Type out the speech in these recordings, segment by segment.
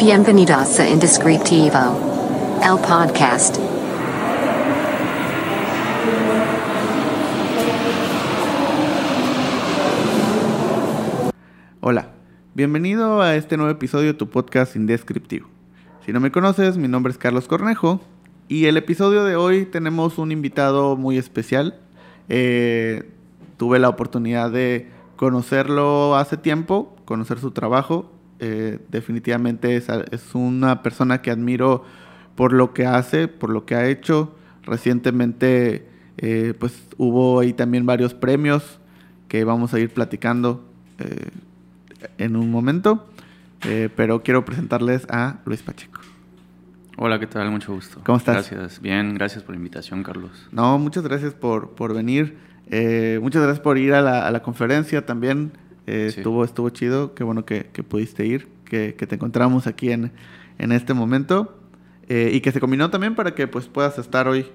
Bienvenidos a Indescriptivo, el podcast. Hola, bienvenido a este nuevo episodio de tu podcast Indescriptivo. Si no me conoces, mi nombre es Carlos Cornejo y el episodio de hoy tenemos un invitado muy especial. Eh, tuve la oportunidad de conocerlo hace tiempo, conocer su trabajo. Eh, definitivamente es, es una persona que admiro por lo que hace, por lo que ha hecho. Recientemente, eh, pues hubo ahí también varios premios que vamos a ir platicando eh, en un momento. Pero quiero presentarles a Luis Pacheco. Hola, ¿qué tal? Mucho gusto. ¿Cómo estás? Gracias. Bien, gracias por la invitación, Carlos. No, muchas gracias por, por venir. Muchas gracias por ir a la, a la conferencia también. Eh, Sí. estuvo, estuvo chido. Qué bueno que, que pudiste ir, que, que te encontramos aquí en, en este momento. Eh, y que se combinó también para que pues, puedas estar hoy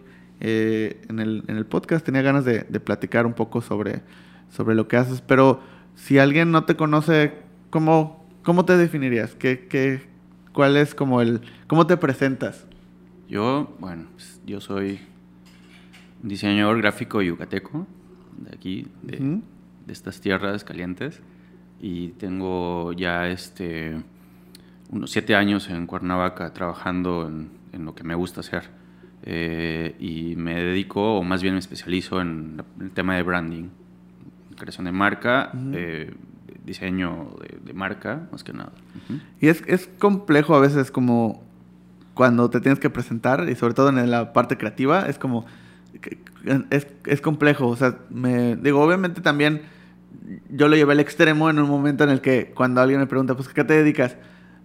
eh, en, el, en el podcast. Tenía ganas de, de platicar un poco sobre, sobre lo que haces. Pero si alguien no te conoce, ¿cómo, cómo te definirías? ¿Qué, qué, ¿Cuál es como el... ¿Cómo te presentas? Yo, bueno, pues, yo soy diseñador gráfico yucateco, de aquí, de. De estas tierras calientes. Y tengo ya este, unos siete años en Cuernavaca trabajando en, en lo que me gusta hacer. Eh, y me dedico, o más bien me especializo en el tema de branding, creación de marca, eh, diseño de, de marca, más que nada. Y es, es complejo a veces como cuando te tienes que presentar y sobre todo en la parte creativa es como es, es complejo, o sea, me digo, obviamente también yo lo llevé al extremo en un momento en el que cuando alguien me pregunta, pues, ¿qué te dedicas?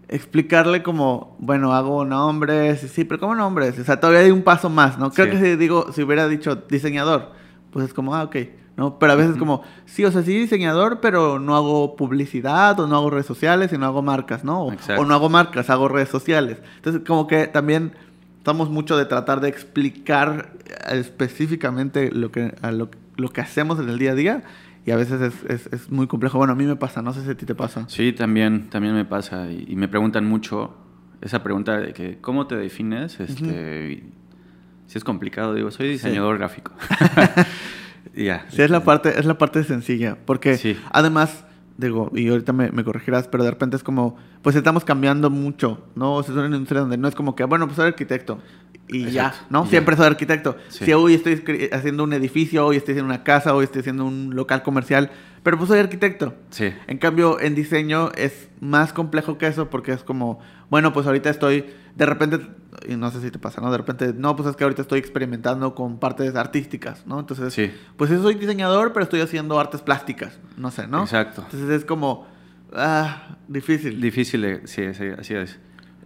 Explicarle como, bueno, hago nombres, sí, pero ¿cómo nombres? O sea, todavía hay un paso más, ¿no? Creo Sí. que si digo, si hubiera dicho diseñador, pues es como, ah, ok, ¿no? Pero a veces Ujú. como, sí, o sea, sí diseñador, pero no hago publicidad o no hago redes sociales y no hago marcas, ¿no? O, no hago marcas, hago redes sociales. Entonces, como que también estamos mucho de tratar de explicar eh, específicamente lo que, a lo, lo que hacemos en el día a día y a veces es, es- es muy complejo. Bueno, a mí me pasa, no sé si a ti te pasa. Sí, también, también me pasa y, y me preguntan mucho esa pregunta de que ¿cómo te defines? Este, si es complicado, digo, soy diseñador gráfico. Y ya. Sí, es la parte, es la parte sencilla, porque Sí. además, digo, y ahorita me, me corregirás, pero de repente es como, pues estamos cambiando mucho, ¿no? O sea, es una industria donde no es como que, bueno, pues soy arquitecto. Y ya, ¿no? y ya. Siempre soy arquitecto. Sí. Si hoy estoy haciendo un edificio, hoy estoy haciendo una casa, hoy estoy haciendo un local comercial, pero pues soy arquitecto. Sí, En cambio, en diseño es más complejo que eso porque es como, bueno, pues ahorita estoy, de repente, y no sé si te pasa, ¿no? De repente, no, pues es que ahorita estoy experimentando con partes artísticas, ¿no? Entonces, Sí. pues soy diseñador, pero estoy haciendo artes plásticas, no sé, ¿no? exacto. Entonces es como, ah, difícil. Difícil, de- sí, sí, así es.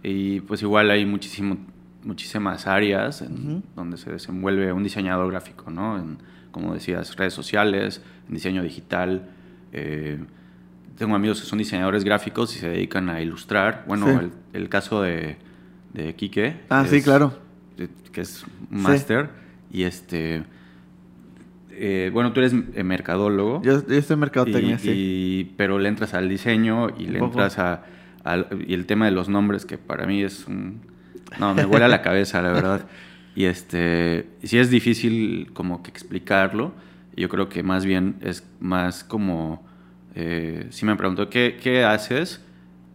Y pues igual hay muchísimo, muchísimas áreas en donde se desenvuelve un diseñador gráfico, ¿no? En, como decías, redes sociales, en diseño digital. eh, tengo amigos que son diseñadores gráficos y se dedican a ilustrar. Bueno, Sí. el, el caso de, de Quique. Ah, sí, claro. que es un Sí. máster. Y este... eh, bueno, tú eres eh, mercadólogo. Yo, yo estoy en mercadotecnia, Y- sí. y- pero le entras al diseño y le entras a, al- y el tema de los nombres que para mí es un no me vuela la cabeza la verdad y este sí es difícil como que explicarlo yo creo que más bien es más como eh, si me pregunto qué, qué haces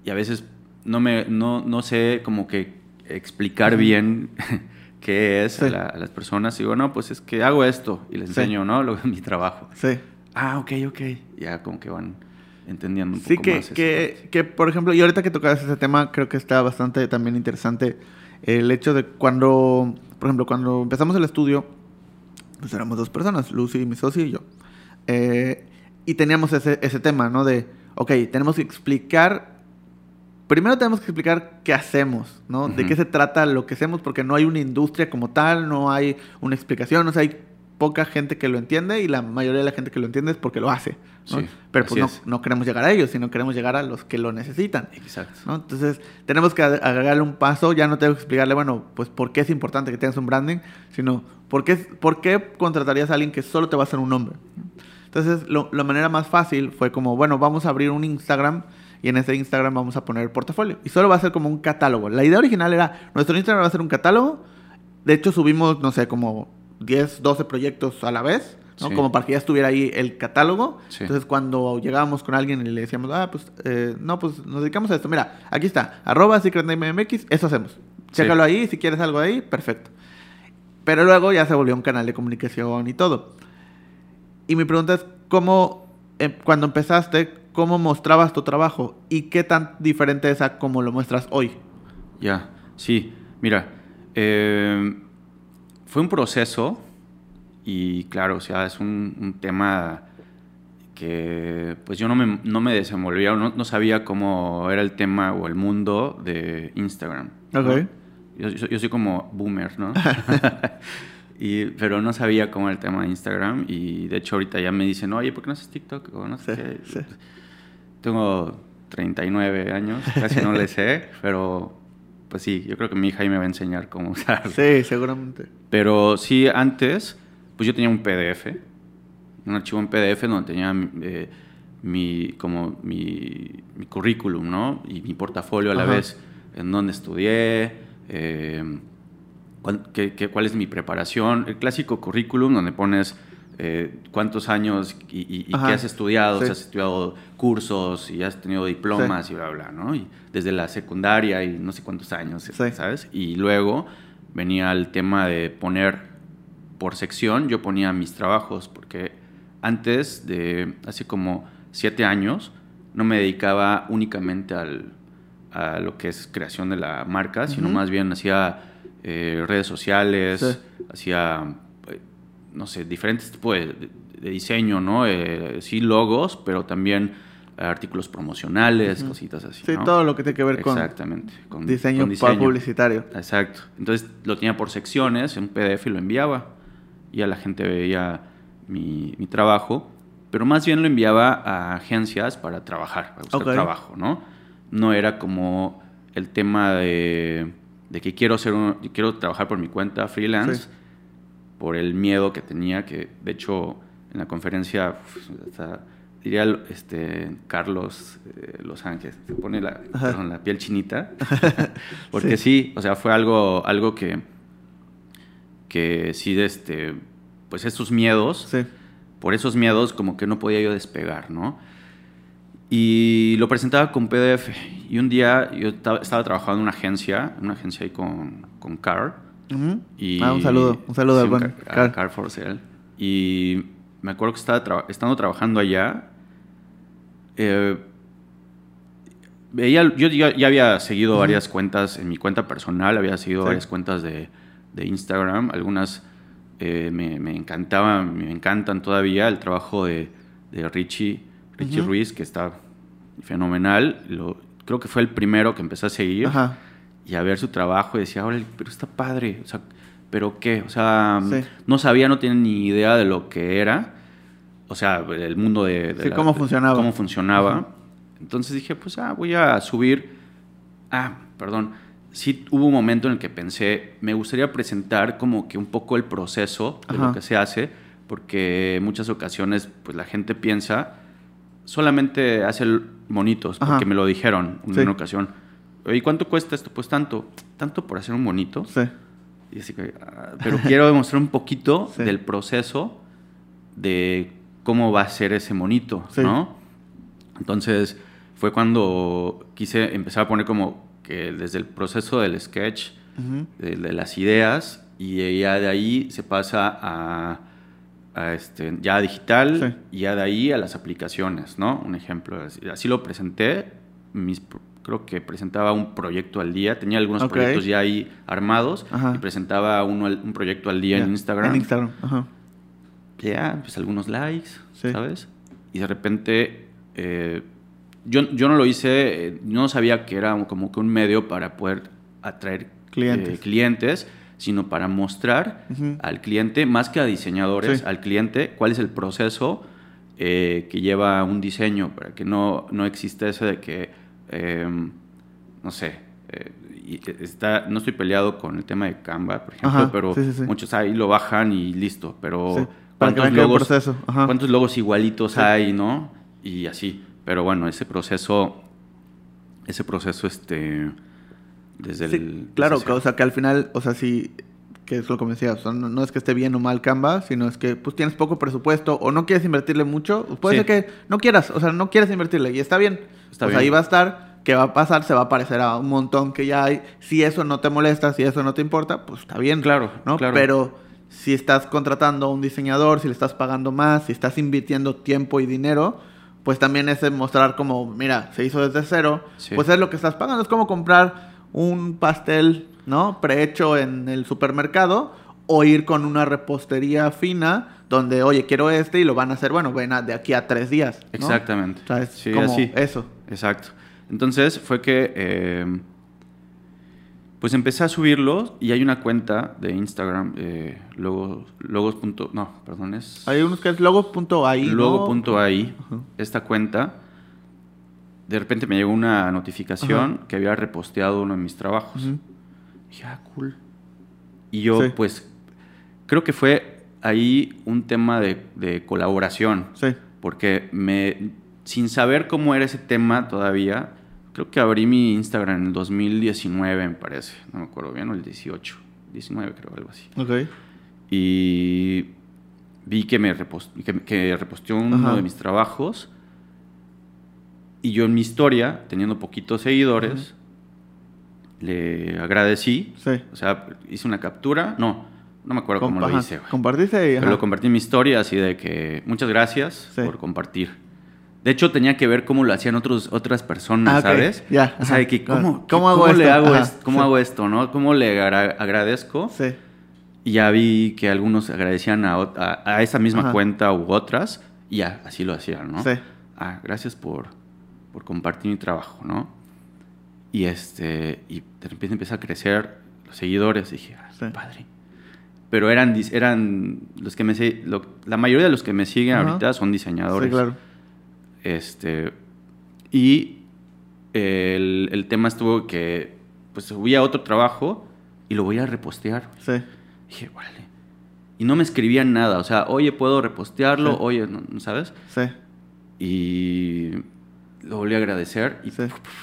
y a veces no me no, no sé como que explicar bien qué es Sí. a, la- a las personas y digo no pues es que hago esto y les Sí. enseño no lo mi trabajo Sí. Ah, ok, ok. Ya como que van entendiendo un Sí, poco que, más. esa que, que, por ejemplo, y ahorita que tocabas ese tema, creo que está bastante también interesante el hecho de cuando, por ejemplo, cuando empezamos el estudio, pues éramos dos personas, Lucy, mi socio y yo. Eh, y teníamos ese, ese tema, ¿no? De, ok, tenemos que explicar, primero tenemos que explicar qué hacemos, ¿no? De qué se trata lo que hacemos, porque no hay una industria como tal, no hay una explicación, o sea, hay poca gente que lo entiende y la mayoría de la gente que lo entiende es porque lo hace. ¿no? Sí, Pero pues no, no queremos llegar a ellos, sino queremos llegar a los que lo necesitan. Exacto. ¿no? Entonces, tenemos que ag- agregarle un paso, ya no tengo que explicarle, bueno, pues por qué es importante que tengas un branding, sino por qué, por qué contratarías a alguien que solo te va a hacer un nombre. Entonces, lo- la manera más fácil fue como, bueno, vamos a abrir un Instagram y en ese Instagram vamos a poner portafolio. Y solo va a ser como un catálogo. La idea original era, nuestro Instagram va a ser un catálogo. De hecho, subimos, no sé, como 10, 12 proyectos a la vez. ¿no? Sí. Como para que ya estuviera ahí el catálogo. Sí. Entonces, cuando llegábamos con alguien y le decíamos, ah, pues, eh, no, pues nos dedicamos a esto. Mira, aquí está, arroba secretnamemx, eso hacemos. Chécalo ahí, si quieres algo ahí, perfecto. Pero luego ya se volvió un canal de comunicación y todo. Y mi pregunta es, ¿cómo, eh, cuando empezaste, cómo mostrabas tu trabajo? ¿Y qué tan diferente es a cómo lo muestras hoy? Ya, sí. Mira, eh, fue un proceso y claro, o sea, es un, un tema que pues yo no me, no me desenvolvía, no, no sabía cómo era el tema o el mundo de Instagram. ¿no? Ok. Yo, yo- yo soy como boomer, ¿no? y, pero no sabía cómo era el tema de Instagram y de hecho ahorita ya me dicen, oye, ¿por qué no haces TikTok? O no sé Sí, qué. sí. Tengo 39 años, casi no le sé, pero pues sí, yo creo que mi hija ahí me va a enseñar cómo usarlo. Sí, seguramente. Pero sí, antes, pues yo tenía un PDF, un archivo en PDF donde tenía eh, mi, como mi, mi currículum, ¿no? Y mi portafolio a la Ajá. vez, en dónde estudié, eh, qué- qué- cuál es mi preparación, el clásico currículum donde pones eh, cuántos años y, y- y Ajá. qué has estudiado, Sí. si has estudiado cursos y has tenido diplomas y bla, bla, ¿no? Y desde la secundaria y no sé cuántos años, Sí. ¿sabes? Y luego venía el tema de poner por sección, yo ponía mis trabajos, porque antes de hace como siete años no me dedicaba únicamente al, a lo que es creación de la marca, sino más bien hacía eh, redes sociales, hacía, no sé, diferentes tipos de, de- de diseño, ¿no? Eh, sí, logos, pero también artículos promocionales, cositas así. Sí, ¿no? todo lo que tiene que ver con Exactamente. Con diseño, con publicitario. Exacto. Entonces lo tenía por secciones, en un PDF y lo enviaba. Y ya la gente veía mi, mi trabajo. Pero más bien lo enviaba a agencias para trabajar, para buscar trabajo, ¿no? No era como el tema de, de que quiero, hacer un- quiero trabajar por mi cuenta freelance Sí. Por el miedo que tenía, que de hecho en la conferencia hasta diría este Carlos eh, Los Ángeles, se pone la, perdón, la piel chinita, porque sí. o sea, fue algo, algo que, que sí, este, pues esos miedos, Sí. por esos miedos como que no podía yo despegar, ¿no? Y lo presentaba con PDF. Y un día yo estaba, estaba trabajando en una agencia, en una agencia ahí con, con Carl. Y, Ah, un saludo. Un saludo sí, al buen Car-. Carl Forcel. Y me acuerdo que estaba estando trabajando allá. eh, veía, yo ya, ya había seguido varias cuentas en mi cuenta personal, había seguido Sí. varias cuentas de, de Instagram. Algunas eh, me, me encantaban, me encantan todavía. El trabajo de, de Richie, Richie. Ruiz, que está fenomenal. Lo, creo que fue el primero que empecé a seguir Ajá. Y a ver su trabajo y decía, órale, pero está padre, o sea, ¿pero qué? O sea, Sí. no sabía, no tenía ni idea de lo que era, o sea, el mundo de... de Sí, cómo funcionaba. Cómo funcionaba. Entonces dije, pues, ah, voy a subir... Ah, perdón. Sí hubo un momento en el que pensé, me gustaría presentar como que un poco el proceso de Ajá. lo que se hace, porque en muchas ocasiones, pues, la gente piensa, solamente hace Ajá. porque me lo dijeron en Sí. una ocasión. ¿Y cuánto cuesta esto? Pues tanto. ¿Tanto por hacer un bonito? Sí. Y así que, ah, pero quiero demostrar un poquito Sí. del proceso de cómo va a ser ese monito, Sí. ¿no? Entonces fue cuando quise empezar a poner como que desde el proceso del sketch, de, de las ideas, y ya de ahí se pasa a, a este, ya a digital, Sí. y ya de ahí a las aplicaciones, ¿no? Un ejemplo, así, así lo presenté, mis, creo que presentaba un proyecto al día, tenía algunos proyectos ya ahí armados, Ajá. y presentaba uno, un proyecto al día en Instagram. En Instagram. Ajá. Ya, pues algunos likes, Sí. ¿sabes? Y de repente, eh, yo, yo no lo hice, eh, no sabía que era como que un medio para poder atraer Clientes. eh, clientes, sino para mostrar al cliente, más que a diseñadores, Sí. al cliente, cuál es el proceso eh, que lleva un diseño, para que no, no exista ese de que, eh, no sé, eh, y está, no estoy peleado con el tema de Canva, por ejemplo, Ajá, pero sí, sí, sí. muchos ahí lo bajan y listo, pero Sí, proceso, ajá. ¿cuántos logos igualitos hay, no? Y así, pero bueno, ese proceso ese proceso, este, desde el... claro, que, o sea, que al final, o sea, sí, que es lo que me decías, o sea, no, no es que esté bien o mal Canva, sino es que pues tienes poco presupuesto o no quieres invertirle mucho, puede Sí. ser que no quieras, o sea, no quieres invertirle y está bien. Está pues bien. ahí va a estar, ¿qué va a pasar? Se va a parecer a un montón que ya hay. Si eso no te molesta, si eso no te importa, pues está bien. Claro, ¿no? claro. Pero si estás contratando a un diseñador, si le estás pagando más, si estás invirtiendo tiempo y dinero, pues también es mostrar como, mira, se hizo desde cero, Sí. pues es lo que estás pagando. Es como comprar un pastel, ¿no? Prehecho en el supermercado o ir con una repostería fina donde, oye, quiero este y lo van a hacer, bueno, ven a- de aquí a tres días. ¿no? Exactamente. O sea, es Sí, como así. eso. Exacto. Entonces fue que eh, pues empecé a subirlos y hay una cuenta de Instagram, eh, logos, logos. punto- No, perdón, es Hay unos que es logo.ai. ¿no? logo.ai. Ajá. Esta cuenta, de repente me llegó una notificación Ajá. que había reposteado uno de mis trabajos. Ah, cool. Y yo, Sí. pues, creo que fue ahí un tema de, de colaboración. Sí. Porque me, sin saber cómo era ese tema todavía, creo que abrí mi Instagram en el 2019, me parece. No me acuerdo bien, o el 18. 19 creo, algo así. Ok. Y vi que me repost- que, que reposteó uno Ajá. de mis trabajos. Y yo en mi historia, teniendo poquitos seguidores, le agradecí. Sí. O sea, hice una captura. No, no me acuerdo cómo lo hice. güey. Compartiste y... Pero lo convertí en mi historia así de que muchas gracias Sí. por compartir. De hecho, tenía que ver cómo lo hacían otros, otras personas, Ah. ¿sabes? Ya, O sea, de que cómo, ¿Cómo hago le esto? hago esto? ¿Cómo sí. hago esto, no? ¿Cómo le agra- agradezco? Sí. Y ya vi que algunos agradecían a, a- a esa misma Ajá. cuenta u otras y ya, así lo hacían, ¿no? Sí. Ah, gracias por, por compartir mi trabajo, ¿no? Y este, y de repente empieza a crecer los seguidores y dije, ah, Sí. padre. Pero eran, eran los que me lo- la mayoría de los que me siguen Ajá. ahorita son diseñadores. Sí, claro. Este, y el, el tema estuvo que pues subí a otro trabajo y lo voy a repostear. Sí. Dije, vale. Y no me escribían nada, o sea, oye, puedo repostearlo, Sí. oye, no ¿sabes? Sí. Y lo volví a agradecer y Sí.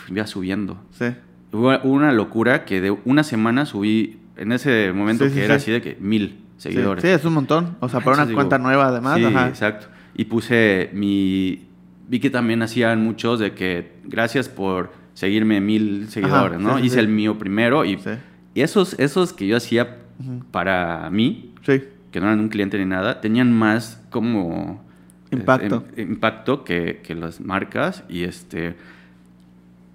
iba subiendo. Sí. Hubo una locura que de una semana subí, en ese momento Sí, que era sí. así de que mil seguidores. Sí, es un montón. O sea, para una cuenta nueva además. Sí, ajá. exacto. Y puse mi... Vi que también hacían muchos de que gracias por seguirme mil seguidores, ¿no? Hice el mío primero y, y esos, esos que yo hacía para mí, Sí. que no eran un cliente ni nada, tenían más como... Impacto. im- impacto que, que las marcas y este...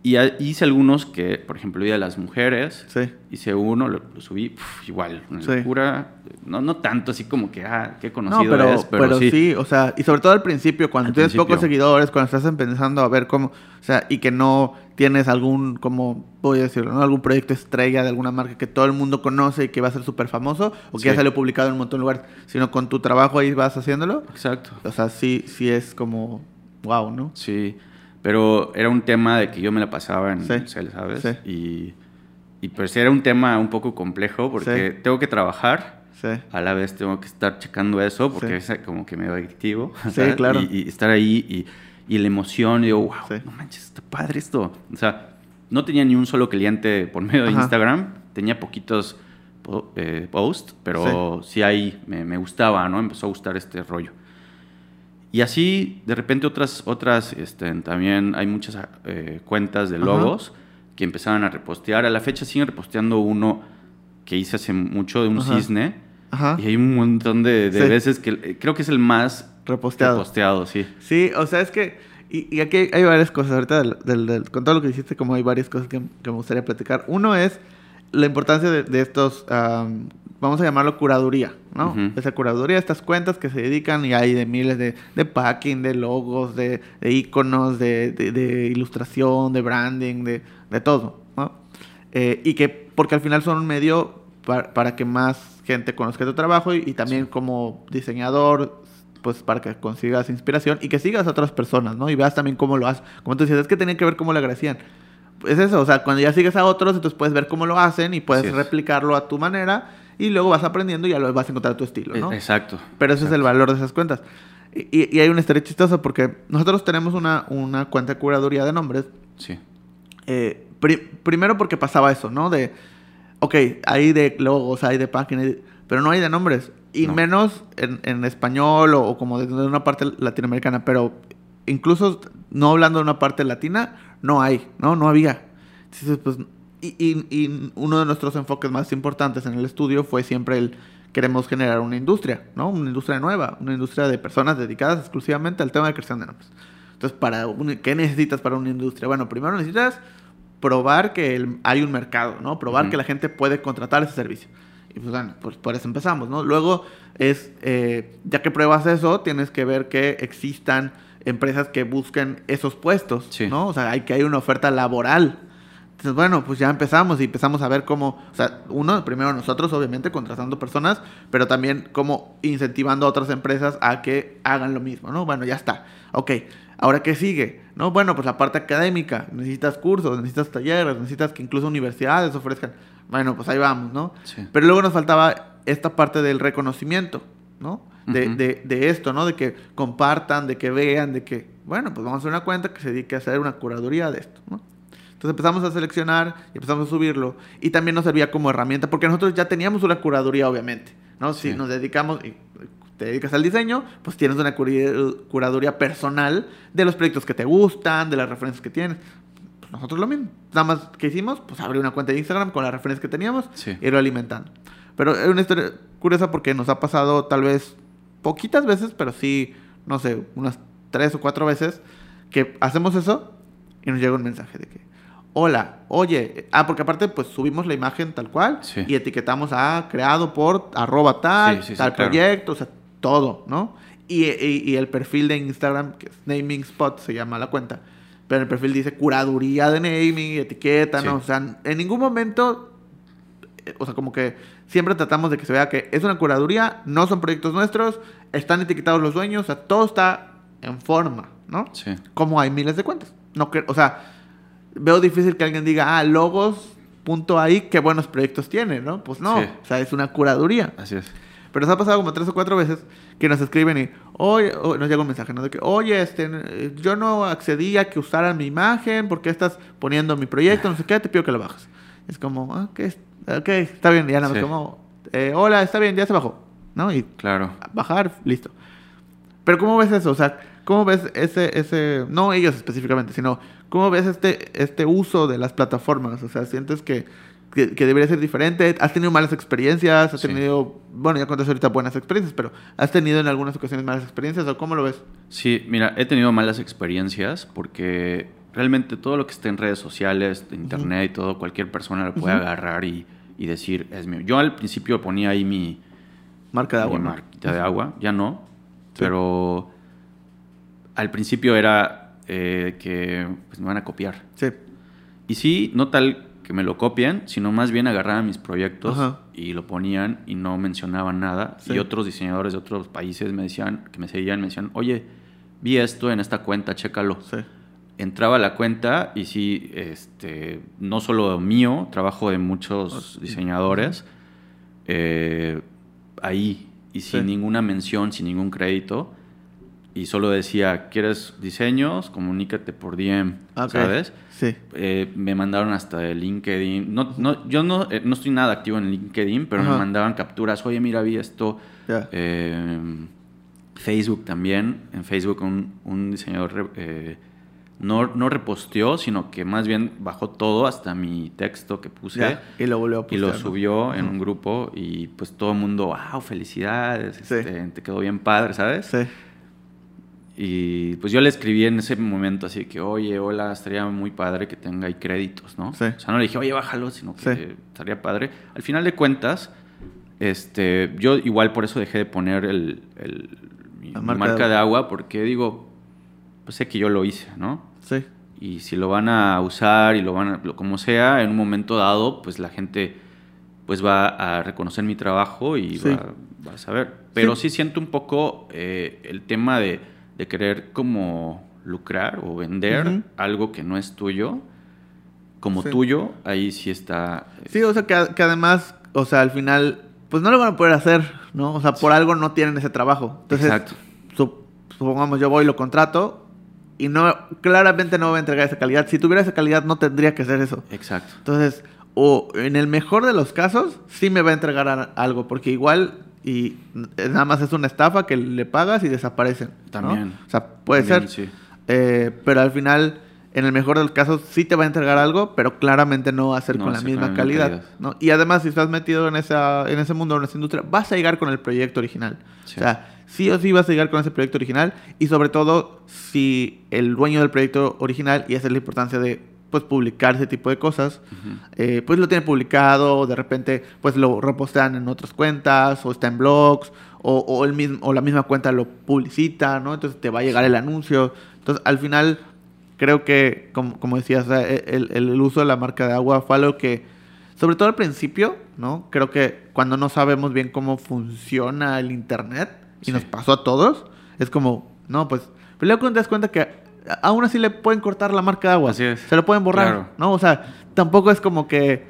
Y hice algunos que, por ejemplo, Día de las Mujeres, Sí. hice uno, lo, lo subí, puf, igual, una Sí. locura. No, no tanto así como que, ah, qué No, conocido pero, es, pero, sí. o sea, y sobre todo al principio, cuando Al tienes pocos seguidores, cuando estás empezando a ver cómo, o sea, y que no tienes algún, como voy a decirlo, ¿no? algún proyecto estrella de alguna marca que todo el mundo conoce y que va a ser súper famoso, o que Sí. ya salió publicado en un montón de lugares, sino con tu trabajo ahí vas haciéndolo, Exacto. o sea, sí, sí es como, wow, ¿no? Sí, pero era un tema de que yo me la pasaba en Sí. ¿sabes? Sí. Y, y pues era un tema un poco complejo porque Sí. tengo que trabajar, Sí, a la vez tengo que estar checando eso porque Sí. es como que medio adictivo. Sí, ¿sabes? claro. Y, y estar ahí y, y la emoción, y digo, wow, Sí. no manches, está padre esto. O sea, no tenía ni un solo cliente por medio de. Instagram, tenía poquitos po- eh, posts, pero sí, ahí me, me gustaba, ¿no? Empezó a gustar este rollo. Y así, de repente, otras, otras este, también hay muchas eh, cuentas de Ajá. logos que empezaban a repostear. A la fecha siguen reposteando uno que hice hace mucho de un Ajá. cisne. ajá, Y hay un montón de, de Sí. veces que eh, creo que es el más reposteado. reposteado, sí. Sí, o sea, es que. Y, y aquí hay, varias cosas. Ahorita, del, del- del- con todo lo que dijiste, como hay varias cosas que, que me gustaría platicar. Uno es la importancia de, de estos. Vamos a llamarlo curaduría, ¿no? Ujú. Esa curaduría, estas cuentas que se dedican y hay de miles de, de packing, de logos, de, de iconos, de, de- ilustración, de branding, de, de todo, ¿no? Eh, y que, porque al final son un medio pa- para que más gente conozca tu trabajo y, y también como diseñador, pues para que consigas inspiración y que sigas a otras personas, ¿no? Y veas también cómo lo haces. Como tú decías, es que tenía que ver cómo le agradecían. Es eso, o sea, cuando ya sigues a otros, entonces puedes ver cómo lo hacen y puedes es. replicarlo a tu manera y luego vas aprendiendo y ya lo vas a encontrar tu estilo, ¿no? Eh, Exacto. Pero ese es el valor de esas cuentas. Y, y- y hay una historia chistosa porque nosotros tenemos una, una cuenta de curaduría de nombres Sí. Eh, pri- primero porque pasaba eso, ¿no? De, ok, hay de logos, hay de páginas, pero no hay de nombres. Y No. menos en, en español o, o como de una parte latinoamericana, pero incluso no hablando de una parte latina, no hay, ¿no? No había. Entonces, pues, y, y- y uno de nuestros enfoques más importantes en el estudio fue siempre el queremos generar una industria, ¿no? Una industria nueva, una industria de personas dedicadas exclusivamente al tema de creación de nombres. Entonces, para un- ¿qué necesitas para una industria? Bueno, primero necesitas probar que el- hay un mercado, ¿no? Probar que la gente puede contratar ese servicio. Y pues bueno, pues por eso empezamos, ¿no? Luego es, eh, ya que pruebas eso, tienes que ver que existan empresas que busquen esos puestos, Sí. ¿no? O sea, hay que hay una oferta laboral. Entonces, bueno, pues ya empezamos y empezamos a ver cómo, o sea, uno, primero nosotros, obviamente, contratando personas, pero también cómo incentivando a otras empresas a que hagan lo mismo, ¿no? Bueno, ya está. Ok, ahora qué sigue, ¿no? Bueno, pues la parte académica, necesitas cursos, necesitas talleres, necesitas que incluso universidades ofrezcan. Bueno, pues ahí vamos, ¿no? Sí. Pero luego nos faltaba esta parte del reconocimiento, ¿no? De, de- de esto, ¿no? De que compartan, de que vean, de que, bueno, pues vamos a hacer una cuenta que se dedique a hacer una curaduría de esto, ¿no? Entonces empezamos a seleccionar y empezamos a subirlo. Y también nos servía como herramienta, porque nosotros ya teníamos una curaduría, obviamente, ¿no? Si Sí. nos dedicamos, y te dedicas al diseño, pues tienes una curaduría personal de los proyectos que te gustan, de las referencias que tienes. Pues nosotros lo mismo. Nada más que hicimos, pues abrir una cuenta de Instagram con las referencias que teníamos Sí. y irlo alimentando. Pero es una historia curiosa porque nos ha pasado tal vez poquitas veces, pero sí, no sé, unas tres o cuatro veces que hacemos eso y nos llega un mensaje de que, hola, oye, ah, porque aparte pues subimos la imagen tal cual Sí. y etiquetamos a creado por arroba tal, Sí, sí, sí, tal claro. proyecto, o sea, todo, ¿no? Y, y- y el perfil de Instagram, que es Naming Spot, se llama la cuenta, pero el perfil dice curaduría de naming, etiqueta. ¿no? O sea, en ningún momento eh, o sea, como que siempre tratamos de que se vea que es una curaduría, no son proyectos nuestros, están etiquetados los dueños, o sea, todo está en forma, ¿no? Sí. Como hay miles de cuentas. No que, o sea, veo difícil que alguien diga, ah, logos, punto ahí, qué buenos proyectos tiene, ¿no? Pues no, Sí. o sea, es una curaduría. Así es. Pero nos ha pasado como tres o cuatro veces que nos escriben y, oye, o- nos llega un mensaje, ¿no? De que, oye, este, yo no accedí a que usaran mi imagen, porque estás poniendo mi proyecto? No sé qué, te pido que lo bajes. Es como, ok, es- ok, está bien, ya nada más Sí. como, eh, hola, está bien, ya se bajó, ¿no? Y Claro. bajar, listo. Pero ¿cómo ves eso? O sea, ¿cómo ves ese, ese, no ellos específicamente, sino cómo ves este, este uso de las plataformas? O sea, ¿sientes que, que, que debería ser diferente? ¿Has tenido malas experiencias? ¿Has Sí. tenido, bueno, ya contaste ahorita buenas experiencias, pero ¿has tenido en algunas ocasiones malas experiencias o cómo lo ves? Sí, mira, he tenido malas experiencias porque realmente todo lo que está en redes sociales, de internet y todo, cualquier persona lo puede agarrar y, y decir, es mío. Yo al principio ponía ahí mi, Marca de mi agua. ¿no? marquita de agua, ya no, Sí. pero al principio era eh, que pues, me van a copiar. Sí. Y sí, no tal que me lo copien, sino más bien agarraban mis proyectos Ajá. y lo ponían y no mencionaban nada. Sí. Y otros diseñadores de otros países me decían, que me seguían, me decían, oye, vi esto en esta cuenta, chécalo. Sí. Entraba a la cuenta y sí, este, no solo mío, trabajo de muchos diseñadores, eh, ahí, y sin Sí. ninguna mención, sin ningún crédito. Y solo decía, ¿quieres diseños? Comunícate por DM. ¿sabes? Sí. Eh, me mandaron hasta de LinkedIn. No, no, yo no, eh, no estoy nada activo en LinkedIn, pero me mandaban capturas. Oye, mira, vi esto. Eh, Facebook también. En Facebook un, un diseñador eh, no, no reposteó, sino que más bien bajó todo hasta mi texto que puse. Y lo volvió a Y lo postear, ¿no? subió en un grupo y pues todo el mundo, wow, felicidades, Sí. este, te quedó bien padre, ¿sabes? Sí. Y pues yo le escribí en ese momento así que, oye, hola, estaría muy padre que tenga ahí créditos, ¿no? Sí. O sea, no le dije, oye, bájalo, sino que Sí. estaría padre. Al final de cuentas, este, yo igual por eso dejé de poner el, el- mi, marca marca, de- de agua, porque digo, pues sé que yo lo hice, ¿no? Sí. Y si lo van a usar y lo van a, lo- como sea, en un momento dado, pues la gente pues va a reconocer mi trabajo y Sí. va, va a saber. Pero sí, siento un poco eh, el tema de, de querer como lucrar o vender algo que no es tuyo como Sí. tuyo, ahí sí está. eh, Sí, o sea, que, que además, o sea, al final, pues no lo van a poder hacer, ¿no? O sea, por algo no tienen ese trabajo. Entonces, Exacto. sup- supongamos, yo voy y lo contrato y no, claramente no va a entregar esa calidad. Si tuviera esa calidad, no tendría que hacer eso. Exacto. Entonces, o en el mejor de los casos, sí me va a entregar a- algo, porque igual y nada más es una estafa que le pagas y desaparecen. ¿no? También. O sea, puede También, ser. sí. eh, pero al final, en el mejor de los casos, sí te va a entregar algo, pero claramente no va a ser No con la misma la misma calidad. calidad. ¿no? Y además, si estás metido en, esa, en ese mundo, en esa industria, vas a llegar con el proyecto original. Sí. O sea, sí o sí vas a llegar con ese proyecto original y sobre todo si el dueño del proyecto original, y esa es la importancia de pues publicar ese tipo de cosas, eh, pues lo tiene publicado, o de repente pues lo repostean en otras cuentas, o está en blogs, o, o el mismo, o la misma cuenta lo publicita, ¿no? Entonces te va a llegar el anuncio. Entonces al final creo que, como, como decías, sea, el, el- uso de la marca de agua fue algo que, sobre todo al principio, ¿no? Creo que cuando no sabemos bien cómo funciona el Internet, y Sí. nos pasó a todos, es como, no, pues, pero luego te das cuenta que aún así le pueden cortar la marca de agua. Así es. Se lo pueden borrar, Claro. ¿no? O sea, tampoco es como que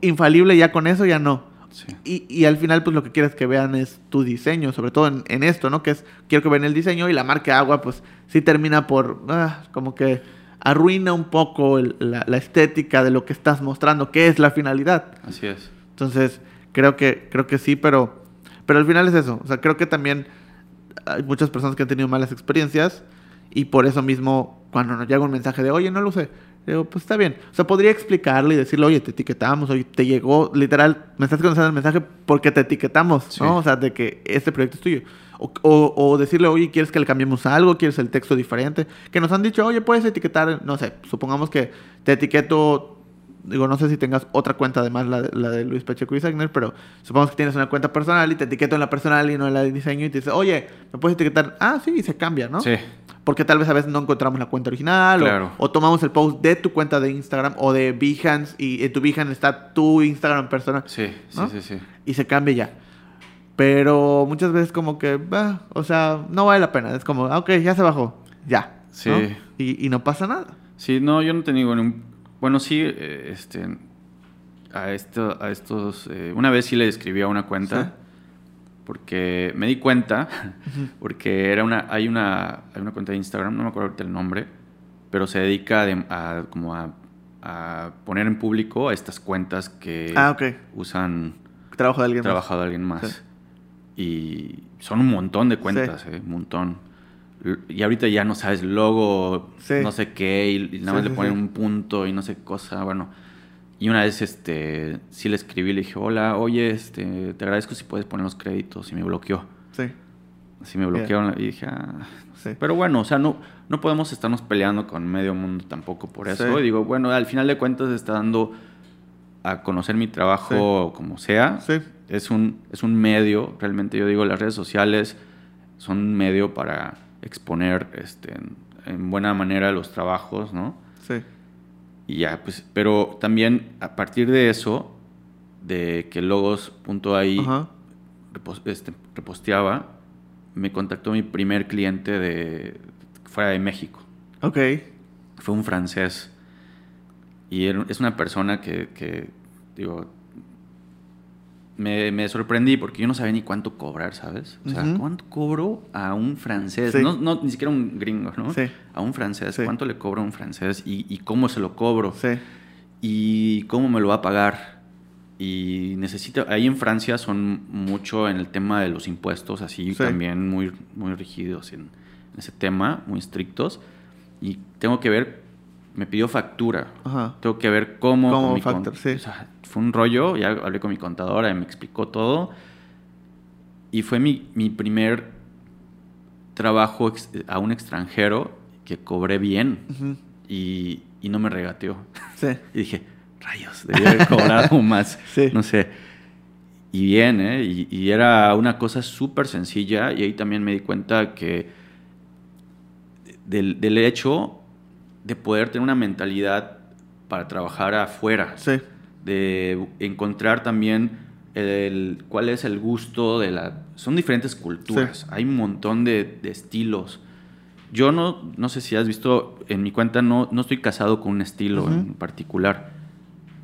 infalible ya con eso, ya no. Sí. Y, y al final, pues lo que quieres que vean es tu diseño, sobre todo en, en esto, ¿no? Que es, quiero que vean el diseño y la marca de agua, pues sí termina por, ah, como que arruina un poco el- la, la estética de lo que estás mostrando, que es la finalidad. Así es. Entonces, creo que, creo que sí, pero, pero al final es eso. O sea, creo que también hay muchas personas que han tenido malas experiencias y por eso mismo, cuando nos llega un mensaje de, oye, no lo sé, digo, pues está bien. O sea, podría explicarle y decirle, oye, te etiquetamos, oye, te llegó, literal, me estás contestando el mensaje porque te etiquetamos, Sí. ¿no? O sea, de que este proyecto es tuyo. O, o- o decirle, oye, ¿quieres que le cambiemos algo? ¿Quieres el texto diferente? Que nos han dicho, oye, puedes etiquetar, no sé, supongamos que te etiqueto Digo, no sé si tengas otra cuenta además, la de, la de Luis Pacheco y Sagner, pero supongamos que tienes una cuenta personal y te etiqueto en la personal y no en la de diseño y te dice, oye, ¿me puedes etiquetar? Ah, sí, y se cambia, ¿no? Sí. Porque tal vez a veces no encontramos la cuenta original o- Claro. o, tomamos el post de tu cuenta de Instagram o de Behance y en tu Behance está tu Instagram personal Sí, sí, ¿No? sí, sí. y se cambia ya. Pero muchas veces como que, bah, o sea, no vale la pena. Es como, ah, ok, ya se bajó, ya. Sí. ¿no? Y, y no pasa nada. Sí, no, yo no he tenido ningún... Bueno, sí, eh, este... A, esto, a estos... eh, una vez sí le escribí a una cuenta. Sí. Porque me di cuenta, porque era una, hay, una, hay una cuenta de Instagram, no me acuerdo ahorita el nombre, pero se dedica de- a, como a, a poner en público a estas cuentas que Ah, usan Trabajo de alguien más. trabajo de alguien más. Sí. Y son un montón de cuentas, eh, un montón. Y ahorita ya no sabes logo, Sí. no sé qué, y, y nada más sí, le ponen sí. un punto y no sé qué cosa, bueno. Y una vez este sí le escribí, le dije, hola, oye, este, te agradezco si puedes poner los créditos. Y me bloqueó. Sí, Así me bloquearon y dije, ah, sí. pero bueno, o sea, no, no podemos estarnos peleando con medio mundo tampoco por eso. Y digo, bueno, al final de cuentas está dando a conocer mi trabajo como sea. Sí. Es, un, es un medio, realmente yo digo, las redes sociales son un medio para exponer este, en, en buena manera los trabajos, ¿no? Sí. Y ya, pues, pero también a partir de eso, de que logos.ai este, reposteaba, me contactó mi primer cliente de fuera de México. Ok. Fue un francés. Y era- es una persona que, que, digo, me, me sorprendí porque yo no sabía ni cuánto cobrar, ¿sabes? O sea, Ujú. ¿cuánto cobro a un francés? Sí. No, no, ni siquiera un gringo, ¿no? Sí. A un francés. Sí. ¿Cuánto le cobro a un francés? Y, y cómo se lo cobro? Sí. y cómo me lo va a pagar. Y necesito, ahí en Francia son mucho en el tema de los impuestos, así Sí. también muy, muy rígidos en, en ese tema, muy estrictos. Y tengo que ver, me pidió factura. Ajá. Tengo que ver cómo. Cómo factor, sí. o sea, fue un rollo, ya hablé con mi contadora y me explicó todo. Y fue mi, mi primer trabajo a un extranjero que cobré bien y, y no me regateó. Sí. Y dije, rayos, debía haber cobrado más. Sí. No sé. Y bien, ¿eh? Y, y era una cosa súper sencilla. Y ahí también me di cuenta que del, del hecho de poder tener una mentalidad para trabajar afuera. Sí. De encontrar también el, cuál es el gusto de la... Son diferentes culturas. Sí. Hay un montón de, de estilos. Yo no, no sé si has visto, en mi cuenta no, no estoy casado con un estilo en particular.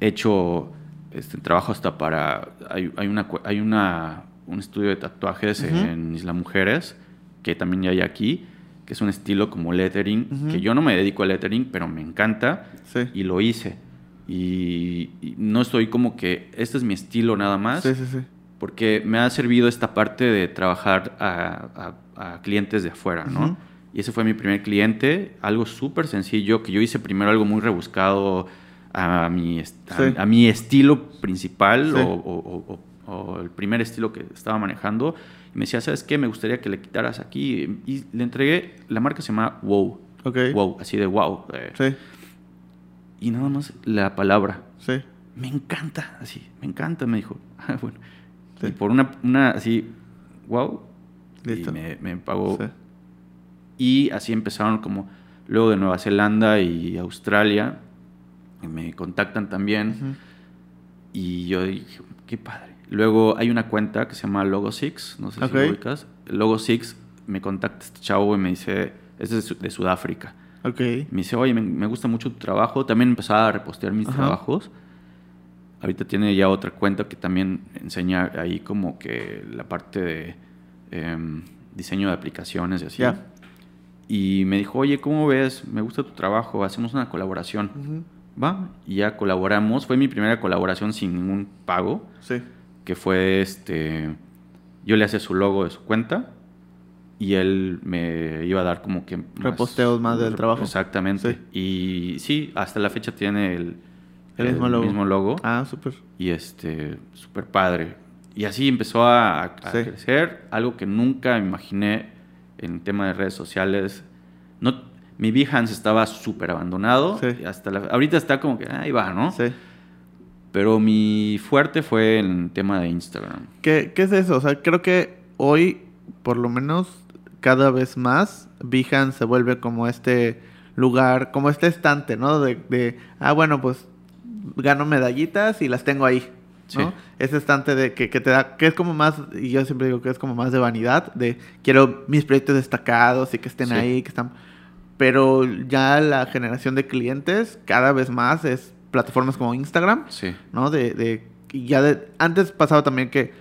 He hecho este, trabajo hasta para... Hay, hay, una, hay una, un estudio de tatuajes en Isla Mujeres, que también ya hay aquí, que es un estilo como lettering, Ujú. que yo no me dedico al lettering, pero me encanta Sí. y lo hice. Y, y no estoy como que este es mi estilo nada más, Sí, sí, porque me ha servido esta parte de trabajar a, a- a clientes de afuera, ¿no? Ujú. Y ese fue mi primer cliente, algo súper sencillo, que yo hice primero algo muy rebuscado a mi, a, a mi estilo principal o, o- o- o el primer estilo que estaba manejando. Y me decía, ¿sabes qué? Me gustaría que le quitaras aquí. Y le entregué, la marca se llama Wow. Ok. Wow, así de wow. eh, Sí, Y nada más la palabra. sí. Me encanta, así, me encanta, me dijo. Ah, bueno. Sí. Y por una, una así, wow. Listo. Y me, me pagó. Sí. Y así empezaron como luego de Nueva Zelanda y Australia. me contactan también. Y yo dije, qué padre. Luego hay una cuenta que se llama Logo Six, no sé si lo ubicas. Logo Six me contacta este chavo y me dice, es de, Su- de Sudáfrica. Ok. Me dice, oye, me, me gusta mucho tu trabajo. También empezaba a repostear mis Ajá. trabajos. Ahorita tiene ya otra cuenta que también enseña ahí como que la parte de em, diseño de aplicaciones y así. Y me dijo, oye, ¿cómo ves? Me gusta tu trabajo, hacemos una colaboración. Va, y ya colaboramos. Fue mi primera colaboración sin ningún pago, Sí. Que fue este... Yo le hacía su logo de su cuenta y él me iba a dar como que... más- Reposteos más del trabajo. Exactamente. Y sí, hasta la fecha tiene el, El mismo logo. Ah, súper. y este, súper padre. Y así empezó a, a Sí. crecer, algo que nunca imaginé en tema de redes sociales. No, mi Behance estaba súper abandonado. Sí. y Hasta la- ahorita está como que ahí va, ¿no? Sí. Pero mi fuerte fue en tema de Instagram. ¿Qué, ¿Qué es eso? O sea, creo que hoy, por lo menos, cada vez más, Behance se vuelve como este lugar, como este estante, ¿no? De, de, ah, bueno, pues gano medallitas y las tengo ahí, ¿no? Sí. Ese estante de que, que te da, que es como más, y yo siempre digo que es como más de vanidad, de quiero mis proyectos destacados y que estén Sí. ahí, que están... Pero ya la generación de clientes cada vez más es plataformas como Instagram, Sí. ¿no? De, de ya de, antes pasaba también que,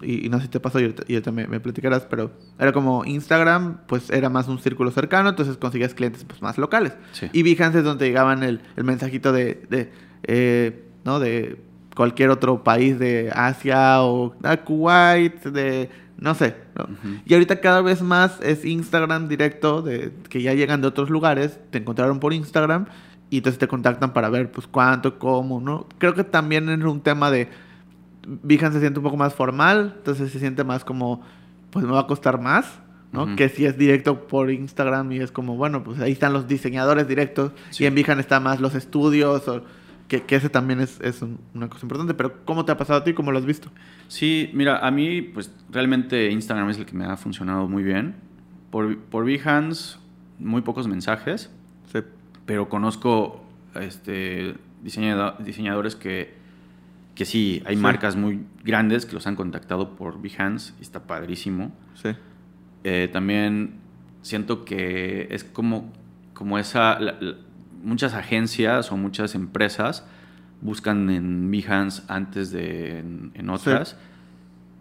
y, y no sé si te pasó y ahorita, y ahorita me, me platicarás, pero era como Instagram, pues era más un círculo cercano, entonces conseguías clientes pues más locales. Sí. Y Behance es donde llegaban el, el mensajito de, de eh, ¿no? De cualquier otro país de Asia o ah, Kuwait, de, no sé, ¿no? Y ahorita cada vez más es Instagram directo, de que ya llegan de otros lugares, te encontraron por Instagram y entonces te contactan para ver pues cuánto, cómo, ¿no? Creo que también es un tema de Behance se siente un poco más formal, entonces se siente más como pues me va a costar más, ¿no? Que si es directo por Instagram y es como, bueno, pues ahí están los diseñadores directos Sí. y en Behance está más los estudios o que, que ese también es, es un- una cosa importante, pero ¿cómo te ha pasado a ti? ¿Cómo lo has visto? Sí, mira, a mí, pues realmente Instagram es el que me ha funcionado muy bien. Por, por Behance, muy pocos mensajes. Pero conozco este, diseñado- diseñadores que, que sí, hay Sí. marcas muy grandes que los han contactado por Behance y está padrísimo. Sí. Eh, también siento que es como, como esa... la- la- muchas agencias o muchas empresas buscan en Behance antes de en, en otras.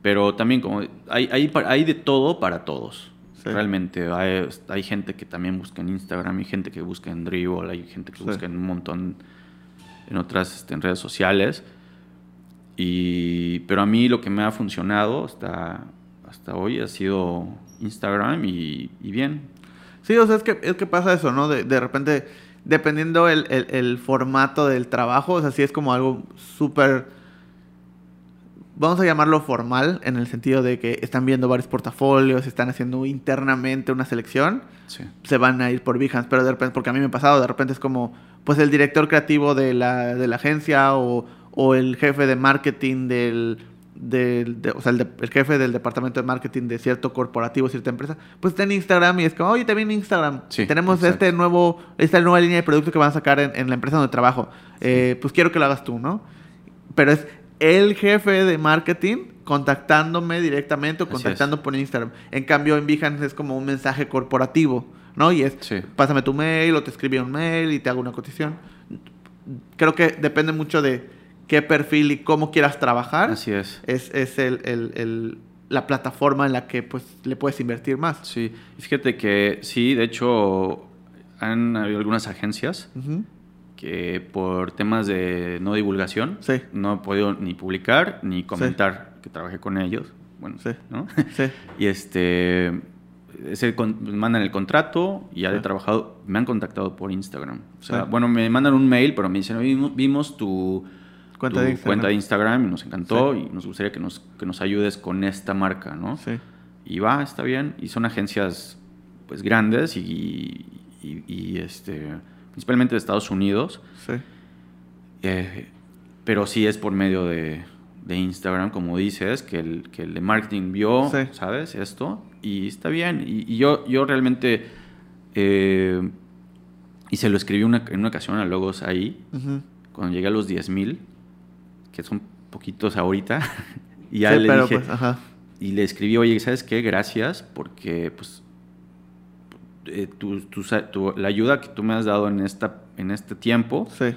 Pero también como hay, hay, hay de todo para todos. Sí. Realmente hay, hay gente que también busca en Instagram, hay gente que busca en Dribble, hay gente que Sí. busca en un montón en otras este, en redes sociales. Y, pero a mí lo que me ha funcionado hasta, hasta hoy ha sido Instagram y, y bien. Sí, o sea, es que, es que pasa eso, ¿no? De, de repente, dependiendo el, el- el formato del trabajo, o sea, sí es como algo súper, vamos a llamarlo formal, en el sentido de que están viendo varios portafolios, están haciendo internamente una selección, Sí. se van a ir por Behance, pero de repente, porque a mí me ha pasado, de repente es como, pues el director creativo de la, de la agencia o, o el jefe de marketing del, del de- o sea, el, de- el jefe del departamento de marketing de cierto corporativo, cierta empresa, pues está en Instagram y es como, oye, también en Instagram, Sí, tenemos exacto. este nuevo, esta nueva línea de producto que van a sacar en, en la empresa donde trabajo, Eh, pues quiero que lo hagas tú, ¿no? Pero es el jefe de marketing contactándome directamente o contactando por Instagram. En cambio, en Behance es como un mensaje corporativo, ¿no? Y es, Sí. pásame tu mail o te escribí un mail y te hago una cotización. Creo que depende mucho de qué perfil y cómo quieras trabajar. Así es. Es, es el, el- el- la plataforma en la que pues le puedes invertir más. Sí, fíjate que sí, de hecho, han habido algunas agencias. Que por temas de no divulgación Sí. no he podido ni publicar ni comentar que trabajé con ellos. Bueno, Sí. ¿no? Sí. y este ese mandan el contrato y ya he trabajado, me han contactado por Instagram. O sea, bueno, me mandan un mail, pero me dicen, vimos, vimos tu, Cuenta tu de Instagram. cuenta de Instagram y nos encantó y nos gustaría que nos, que nos ayudes con esta marca, ¿no? Sí. Y va, está bien. Y son agencias pues grandes y, y- y, este, principalmente de Estados Unidos. Sí. Eh, pero sí es por medio de, de Instagram, como dices, que el, que el de marketing vio, Sí. ¿sabes? Esto. Y está bien. Y, y yo, yo realmente... eh, y se lo escribí una- en una ocasión a Logos ahí, cuando llegué a los 10.000, que son poquitos ahorita. y ya Sí, le pero dije... pues, ajá. Y le escribí, oye, ¿sabes qué? Gracias, porque pues eh, tu- tu tu- la ayuda que tú me has dado en, esta, en este tiempo, Sí.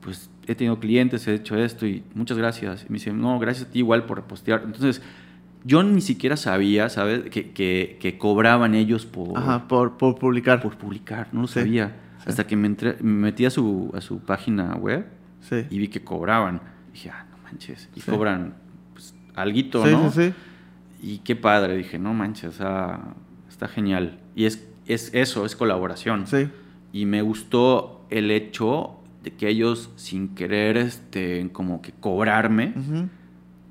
pues he tenido clientes, he hecho esto y muchas gracias. Y me dice, no, gracias a ti igual por repostear. Entonces, yo ni siquiera sabía, ¿sabes? Que, que- que cobraban ellos por, Ajá, por, por publicar. por publicar, no lo Sí, sabía. sí. Hasta que me, entré- me metí a su, a su página web Sí. y vi que cobraban. Dije, ah, no manches. Y cobran, pues, alguito, ¿no? sí, sí. Y qué padre, dije, no manches, sea, está genial. Y es, es eso, es colaboración. Sí. Y me gustó el hecho de que ellos, sin querer, este, como que cobrarme,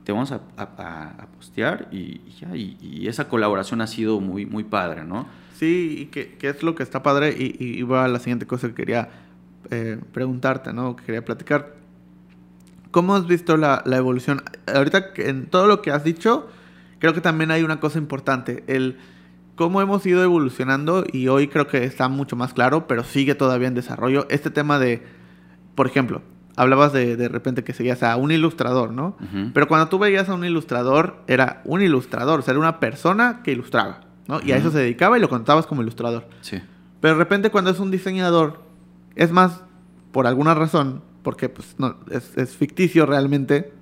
te vamos a, a- postear y, y ya. Y, y esa colaboración ha sido muy, muy padre, ¿no? Sí, y que, que es lo que está padre. Y, y iba a la siguiente cosa que quería eh, preguntarte, ¿no? Que quería platicar. ¿Cómo has visto la, la evolución? Ahorita en todo lo que has dicho, creo que también hay una cosa importante. El cómo hemos ido evolucionando y hoy creo que está mucho más claro, pero sigue todavía en desarrollo. Este tema de, por ejemplo, hablabas de de repente que seguías a un ilustrador, ¿no? Pero cuando tú veías a un ilustrador, era un ilustrador, o sea, era una persona que ilustraba, ¿no? Y a eso se dedicaba y lo contabas como ilustrador. Sí. Pero de repente cuando es un diseñador, es más, por alguna razón, porque pues no, es, es ficticio realmente,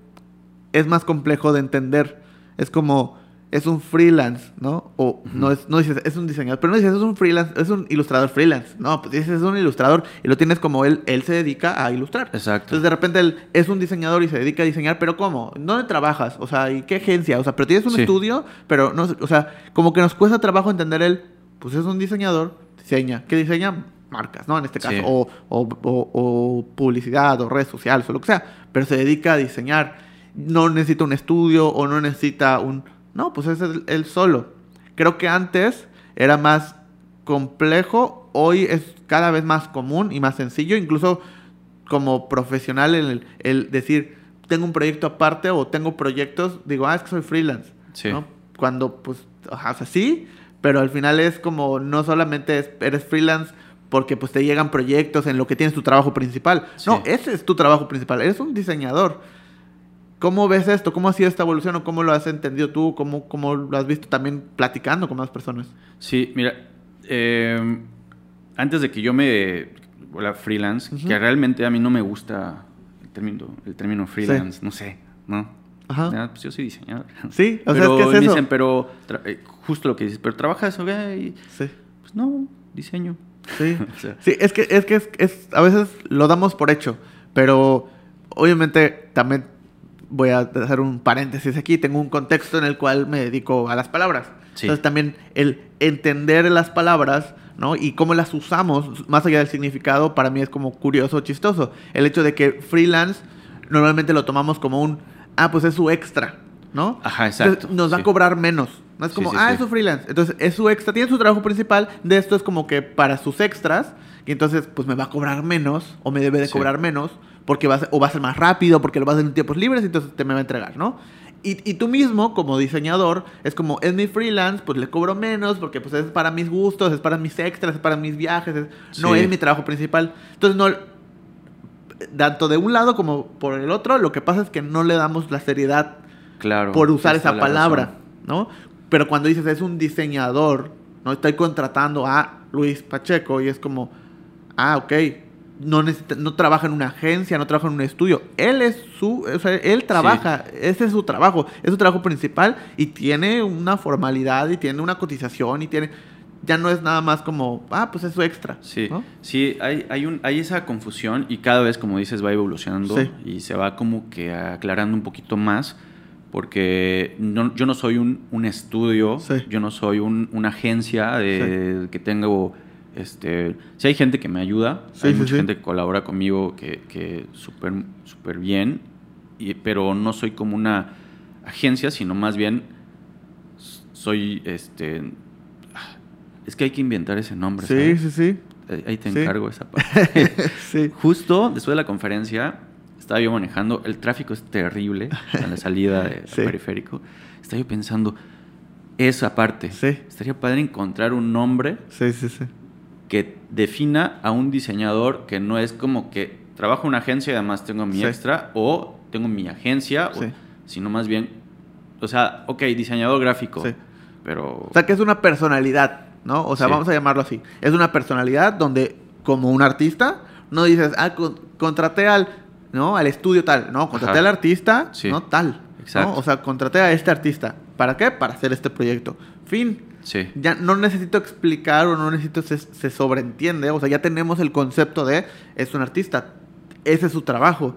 es más complejo de entender. Es como, es un freelance, ¿no? O no, es, no dices, es un diseñador, pero no dices, es un freelance, es un ilustrador freelance. No, pues dices, es un ilustrador y lo tienes como él, él se dedica a ilustrar. Exacto. Entonces de repente él es un diseñador y se dedica a diseñar, pero ¿cómo? ¿Dónde trabajas? O sea, ¿y qué agencia? O sea, pero tienes un Sí. estudio, pero no, sé, o sea, como que nos cuesta trabajo entender él, pues es un diseñador, diseña. ¿Qué diseña? Marcas, ¿no? En este caso, Sí. o, o- o- o publicidad, o redes sociales, o lo que sea, pero se dedica a diseñar. No necesita un estudio o no necesita un... No, pues es él, él solo. Creo que antes era más complejo, hoy es cada vez más común y más sencillo, incluso como profesional el, el decir, tengo un proyecto aparte o tengo proyectos, digo, ah, es que soy freelance. Sí. ¿no? Cuando, pues, o sea, sí, pero al final es como, no solamente es- eres freelance porque pues te llegan proyectos en lo que tienes tu trabajo principal. No, ese es tu trabajo principal, eres un diseñador. ¿Cómo ves esto? ¿Cómo ha sido esta evolución o cómo lo has entendido tú? ¿Cómo, cómo lo has visto también platicando con más personas? Sí, mira, eh, antes de que yo me vuelva freelance, que realmente a mí no me gusta el término, el término freelance, no sé, ¿no? Ajá. Pues yo soy diseñador. Sí, o sea, pero es que es eso. dicen, pero eh, justo lo que dices, pero trabajas, ok, y, Sí. pues no, diseño. Sí, O sea. sí es que, es que es, es- a veces lo damos por hecho, pero obviamente también voy a hacer un paréntesis aquí, tengo un contexto en el cual me dedico a las palabras. Sí. Entonces también el entender las palabras, ¿no? Y cómo las usamos, más allá del significado, para mí es como curioso, chistoso. El hecho de que freelance normalmente lo tomamos como un, ah, pues es su extra, ¿no? Ajá, exacto, Entonces, nos va a cobrar menos. No es como, sí, ah, es su freelance. Entonces, es su extra. Tiene su trabajo principal. De esto es como que para sus extras. Y entonces, pues me va a cobrar menos. O me debe de cobrar menos. Porque va a ser, o va a ser más rápido. Porque lo va a hacer en tiempos libres. Entonces te me va a entregar, ¿no? Y, y tú mismo, como diseñador, es como, es mi freelance, pues le cobro menos. Porque pues es para mis gustos, es para mis extras, es para mis viajes. es- no Sí. es mi trabajo principal. Entonces, no. Tanto de un lado como por el otro, lo que pasa es que no le damos la seriedad Claro. por usar esa palabra, razón. ¿no? Pero cuando dices es un diseñador, no estoy contratando a Luis Pacheco y es como, ah, ok, no, necesita, no trabaja en una agencia, no trabaja en un estudio. Él es su, o sea, él trabaja, ese es su trabajo, es su trabajo principal y tiene una formalidad y tiene una cotización y tiene, ya no es nada más como, ah, pues es su extra. Sí, ¿no? sí, hay, hay, un, hay esa confusión y cada vez, como dices, va evolucionando Sí. y se va como que aclarando un poquito más porque no- yo no soy un, un estudio, Sí. yo no soy un- una agencia de, que tengo, este, sí hay gente que me ayuda, Sí, hay sí, mucha sí. gente que colabora conmigo que, que súper súper bien, y- pero no soy como una agencia, sino más bien soy, este, ah, es que hay que inventar ese nombre. Sí, ¿sabes? sí, sí. Ahí- te encargo esa parte. sí. Justo después de la conferencia, estaba yo manejando. El tráfico es terrible en la salida del periférico. Estaba yo pensando, esa parte. Sí. Estaría padre encontrar un nombre Sí, sí, sí. Que defina a un diseñador que no es como que trabajo en una agencia y además tengo mi Sí. extra o tengo mi agencia, o- sino más bien, o sea, ok, diseñador gráfico, Sí. pero... O sea, que es una personalidad, ¿no? O sea, vamos a llamarlo así. Es una personalidad donde, como un artista, no dices, ah, con- contraté al, ¿no? Al estudio tal. No, contraté Ajá. al artista. ¿no? Tal. Exacto. ¿no? O sea, contraté a este artista. ¿Para qué? Para hacer este proyecto. Fin. Sí. Ya no necesito explicar o no necesito, se, se sobreentiende. O sea, ya tenemos el concepto de, es un artista. Ese es su trabajo.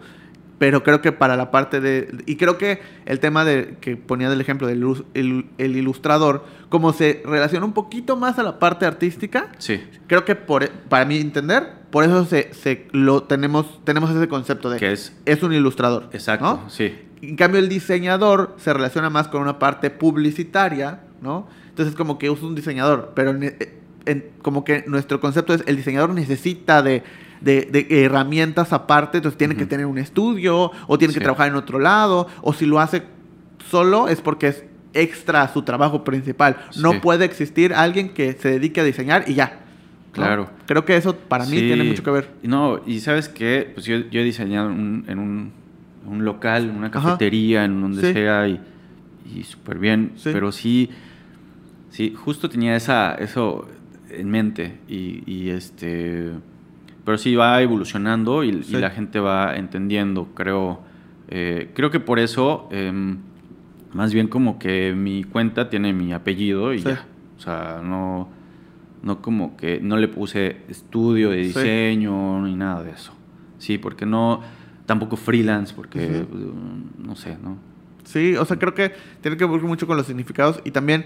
Pero creo que para la parte de... Y creo que el tema de que ponía del ejemplo del ilus- el, el ilustrador, como se relaciona un poquito más a la parte artística, Sí, creo que por, para mi entender, por eso se, se lo tenemos, tenemos ese concepto de que es... es un ilustrador. Exacto, ¿no? sí. En cambio, el diseñador se relaciona más con una parte publicitaria, ¿no? Entonces, como que usa un diseñador, pero en- en- como que nuestro concepto es el diseñador necesita de, de- de herramientas aparte, entonces tiene que tener un estudio, o tiene que trabajar en otro lado, o si lo hace solo es porque es extra a su trabajo principal. No puede existir alguien que se dedique a diseñar y ya. ¿no? Claro. Creo que eso para mí Sí. tiene mucho que ver. No, y sabes qué, pues yo, yo he diseñado un- en un, un local, una Ajá. cafetería, en donde Sí. sea, y, y súper bien, pero sí, sí, justo tenía esa, eso en mente, y, y este, pero sí va evolucionando y, la gente va entendiendo, creo, eh, creo que por eso, em, más bien como que mi cuenta tiene mi apellido y Sí. ya, o sea, no no como que no le puse estudio de Sí. diseño ni nada de eso. Sí, porque no, tampoco freelance, porque no sé, ¿no? Sí, o sea, creo que tiene que ver mucho con los significados y también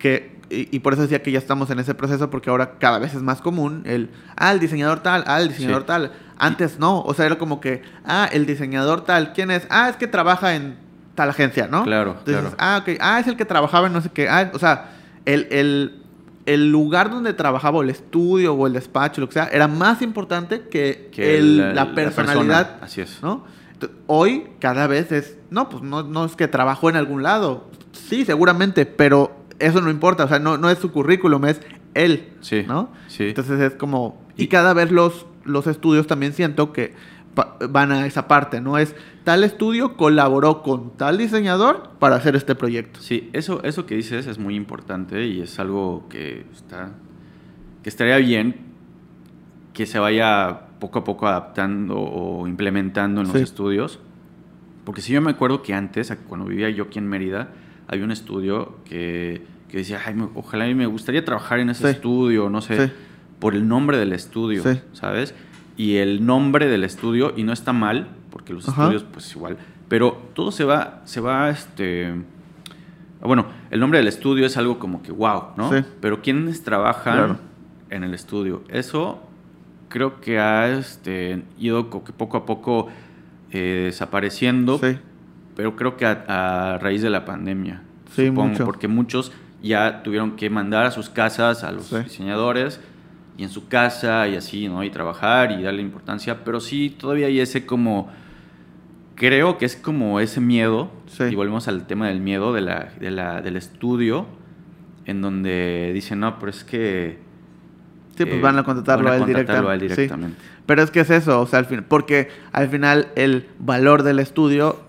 que, y, y por eso decía que ya estamos en ese proceso, porque ahora cada vez es más común el, ah, el diseñador tal, ah, el diseñador Sí. tal. Antes no, o sea, era como que, ah, el diseñador tal, ¿quién es? Ah, es que trabaja en tal agencia, ¿no? Claro, Entonces, claro. ah, ok, ah, es el que trabajaba en no sé qué, ah, o sea, el, el, el lugar donde trabajaba, o el estudio o el despacho, lo que sea, era más importante que, Que el- la- personalidad. persona, así es. ¿no? Hoy cada vez es, no, pues no, no es que trabajó en algún lado. Sí, seguramente, pero eso no importa, o sea, no, no es su currículum, es él, Sí, ¿no? sí. Entonces es como, y Y- cada vez los, los estudios también siento que van a esa parte, ¿no? Es tal estudio colaboró con tal diseñador para hacer este proyecto. Sí, eso, eso que dices es muy importante y es algo que está que estaría bien que se vaya poco a poco adaptando o implementando en los Sí. estudios. Porque si yo me acuerdo que antes, cuando vivía yo aquí en Mérida, había un estudio que, que decía, Ay, me- ojalá y me gustaría trabajar en ese Sí. estudio, no sé, Sí. por el nombre del estudio, Sí. ¿sabes? Y el nombre del estudio, y no está mal, porque los Ajá. estudios, pues igual, pero todo se va, se va, este... Bueno, el nombre del estudio es algo como que wow, ¿no? Sí. Pero ¿quiénes trabajan Claro. en el estudio? Eso creo que ha este, ido poco a poco eh, desapareciendo, Sí, pero creo que a, a raíz de la pandemia, Sí, supongo, mucho. porque muchos ya tuvieron que mandar a sus casas a los Sí. diseñadores y en su casa y así, ¿no? Y trabajar y darle importancia, pero sí todavía hay ese como creo que es como ese miedo, Sí. y volvemos al tema del miedo de la, de la- del estudio, en donde dicen, no, pero es que... Sí, pues eh, van a contratarlo van a él contratarlo a él directamente. Sí. Pero es que es eso, o sea, al fin, porque al final el valor del estudio,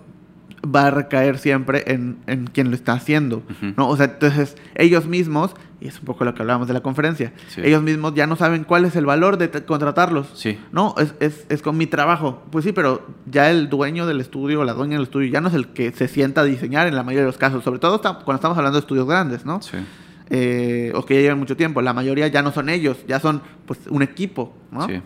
va a recaer siempre en, en quien lo está haciendo. ¿no? O sea, entonces ellos mismos, y es un poco lo que hablábamos de la conferencia, Sí. ellos mismos ya no saben cuál es el valor de contratarlos. Sí. No, es, es, es con mi trabajo. Pues sí, pero ya el dueño del estudio o la dueña del estudio ya no es el que se sienta a diseñar en la mayoría de los casos, sobre todo cuando estamos hablando de estudios grandes, ¿no? Sí. Eh, o que ya llevan mucho tiempo. La mayoría ya no son ellos, ya son pues un equipo, ¿no? Sí.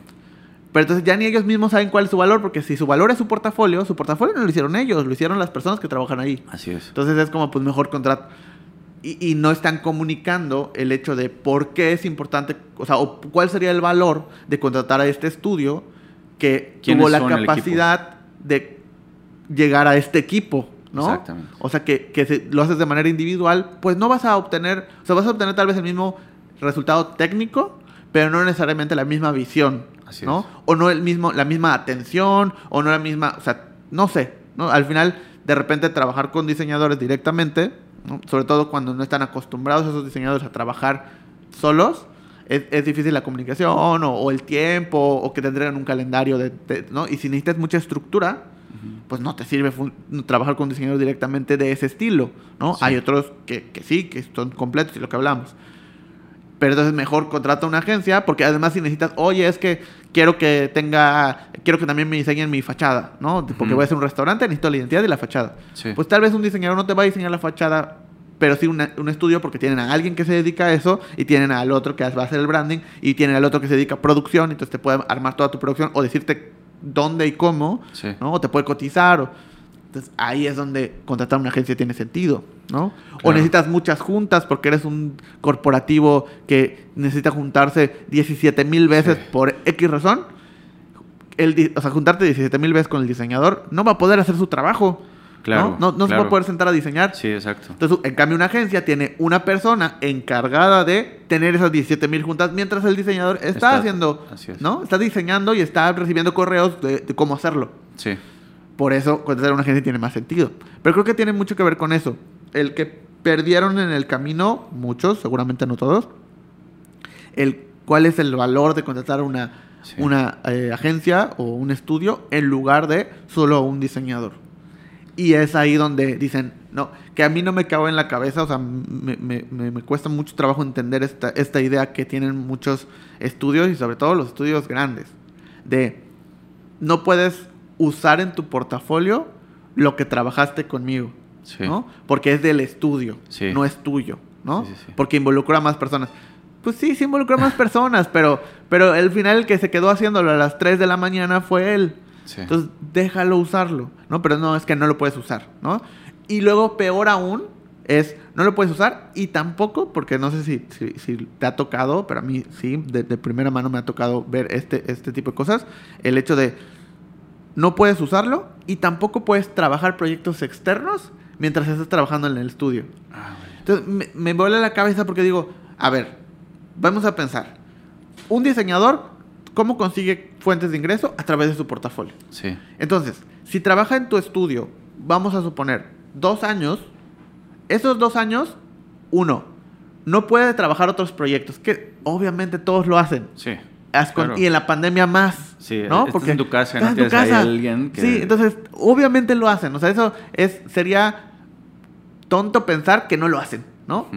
Pero entonces ya ni ellos mismos saben cuál es su valor, porque si su valor es su portafolio, su portafolio no lo hicieron ellos, lo hicieron las personas que trabajan ahí. Así es. Entonces es como, pues mejor contrato. Y, y no están comunicando el hecho de por qué es importante, o sea, o cuál sería el valor de contratar a este estudio que ¿Quiénes tuvo la capacidad de llegar a este equipo, ¿no? Exactamente. O sea, que, que si lo haces de manera individual, pues no vas a obtener, o sea, vas a obtener tal vez el mismo resultado técnico, pero no necesariamente la misma visión, Así ¿no? es. O no el mismo, la misma atención, o no la misma, o sea, no sé, ¿no? Al final, de repente trabajar con diseñadores directamente, ¿no? sobre todo cuando no están acostumbrados esos diseñadores a trabajar solos, es, es difícil la comunicación o, o el tiempo, o que te entreguen un calendario, de, de- ¿no? Y si necesitas mucha estructura, pues no te sirve trabajar con un diseñador directamente de ese estilo, ¿no? Sí. Hay otros que, que sí, que son completos y lo que hablamos. Pero entonces mejor contrata una agencia porque además si necesitas, oye, es que quiero que tenga, quiero que también me diseñen mi fachada, ¿no? Porque voy a hacer un restaurante, necesito la identidad y la fachada. Sí. Pues tal vez un diseñador no te va a diseñar la fachada, pero sí una- un estudio porque tienen a alguien que se dedica a eso y tienen al otro que va a hacer el branding y tienen al otro que se dedica a producción, entonces te puede armar toda tu producción o decirte dónde y cómo, Sí. ¿no? O te puede cotizar. O... Entonces ahí es donde contratar una agencia tiene sentido, ¿no? O necesitas muchas juntas porque eres un corporativo que necesita juntarse 17 mil veces Sí. por X razón. El, o sea, juntarte 17 mil veces con el diseñador no va a poder hacer su trabajo. Claro, No, no, no se va a poder sentar a diseñar. Sí, exacto. Entonces, en cambio, una agencia tiene una persona encargada de tener esas 17 mil juntas mientras el diseñador está, Está- haciendo, así es. ¿no? Está diseñando y está recibiendo correos de, de cómo hacerlo. Sí. Por eso, contratar a una agencia tiene más sentido. Pero creo que tiene mucho que ver con eso. El que perdieron en el camino, muchos, seguramente no todos, el cuál es el valor de contratar una, Sí. una eh, agencia o un estudio en lugar de solo un diseñador. Y es ahí donde dicen, no, que a mí no me cabe en la cabeza, o sea, me, me- me- me cuesta mucho trabajo entender esta, esta idea que tienen muchos estudios y sobre todo los estudios grandes, de no puedes usar en tu portafolio lo que trabajaste conmigo, Sí. ¿no? Porque es del estudio, Sí. no es tuyo, ¿no? Sí. Porque involucra a más personas. Pues sí, sí involucra a más personas, pero, pero el final el que se quedó haciéndolo a las 3 de la mañana fue él. Entonces, déjalo usarlo, ¿no? Pero no, es que no lo puedes usar, ¿no? Y luego, peor aún, es, no lo puedes usar y tampoco, porque no sé si, si, si te ha tocado, pero a mí sí, de, de primera mano me ha tocado ver este, este tipo de cosas, el hecho de no puedes usarlo y tampoco puedes trabajar proyectos externos mientras estás trabajando en el estudio. Ah. Entonces me, me vuela la cabeza porque digo, a ver, vamos a pensar. Un diseñador, ¿cómo consigue fuentes de ingreso? A través de su portafolio. Sí. Entonces, si trabaja en tu estudio, vamos a suponer, dos años, esos dos años, uno, no puede trabajar otros proyectos, que obviamente todos lo hacen. Sí. Claro. Y en la pandemia más. Sí, ¿no? estás en tu casa, no en tu tienes ahí casa. alguien que- Sí, entonces, obviamente lo hacen. O sea, eso es, sería tonto pensar que no lo hacen, ¿no?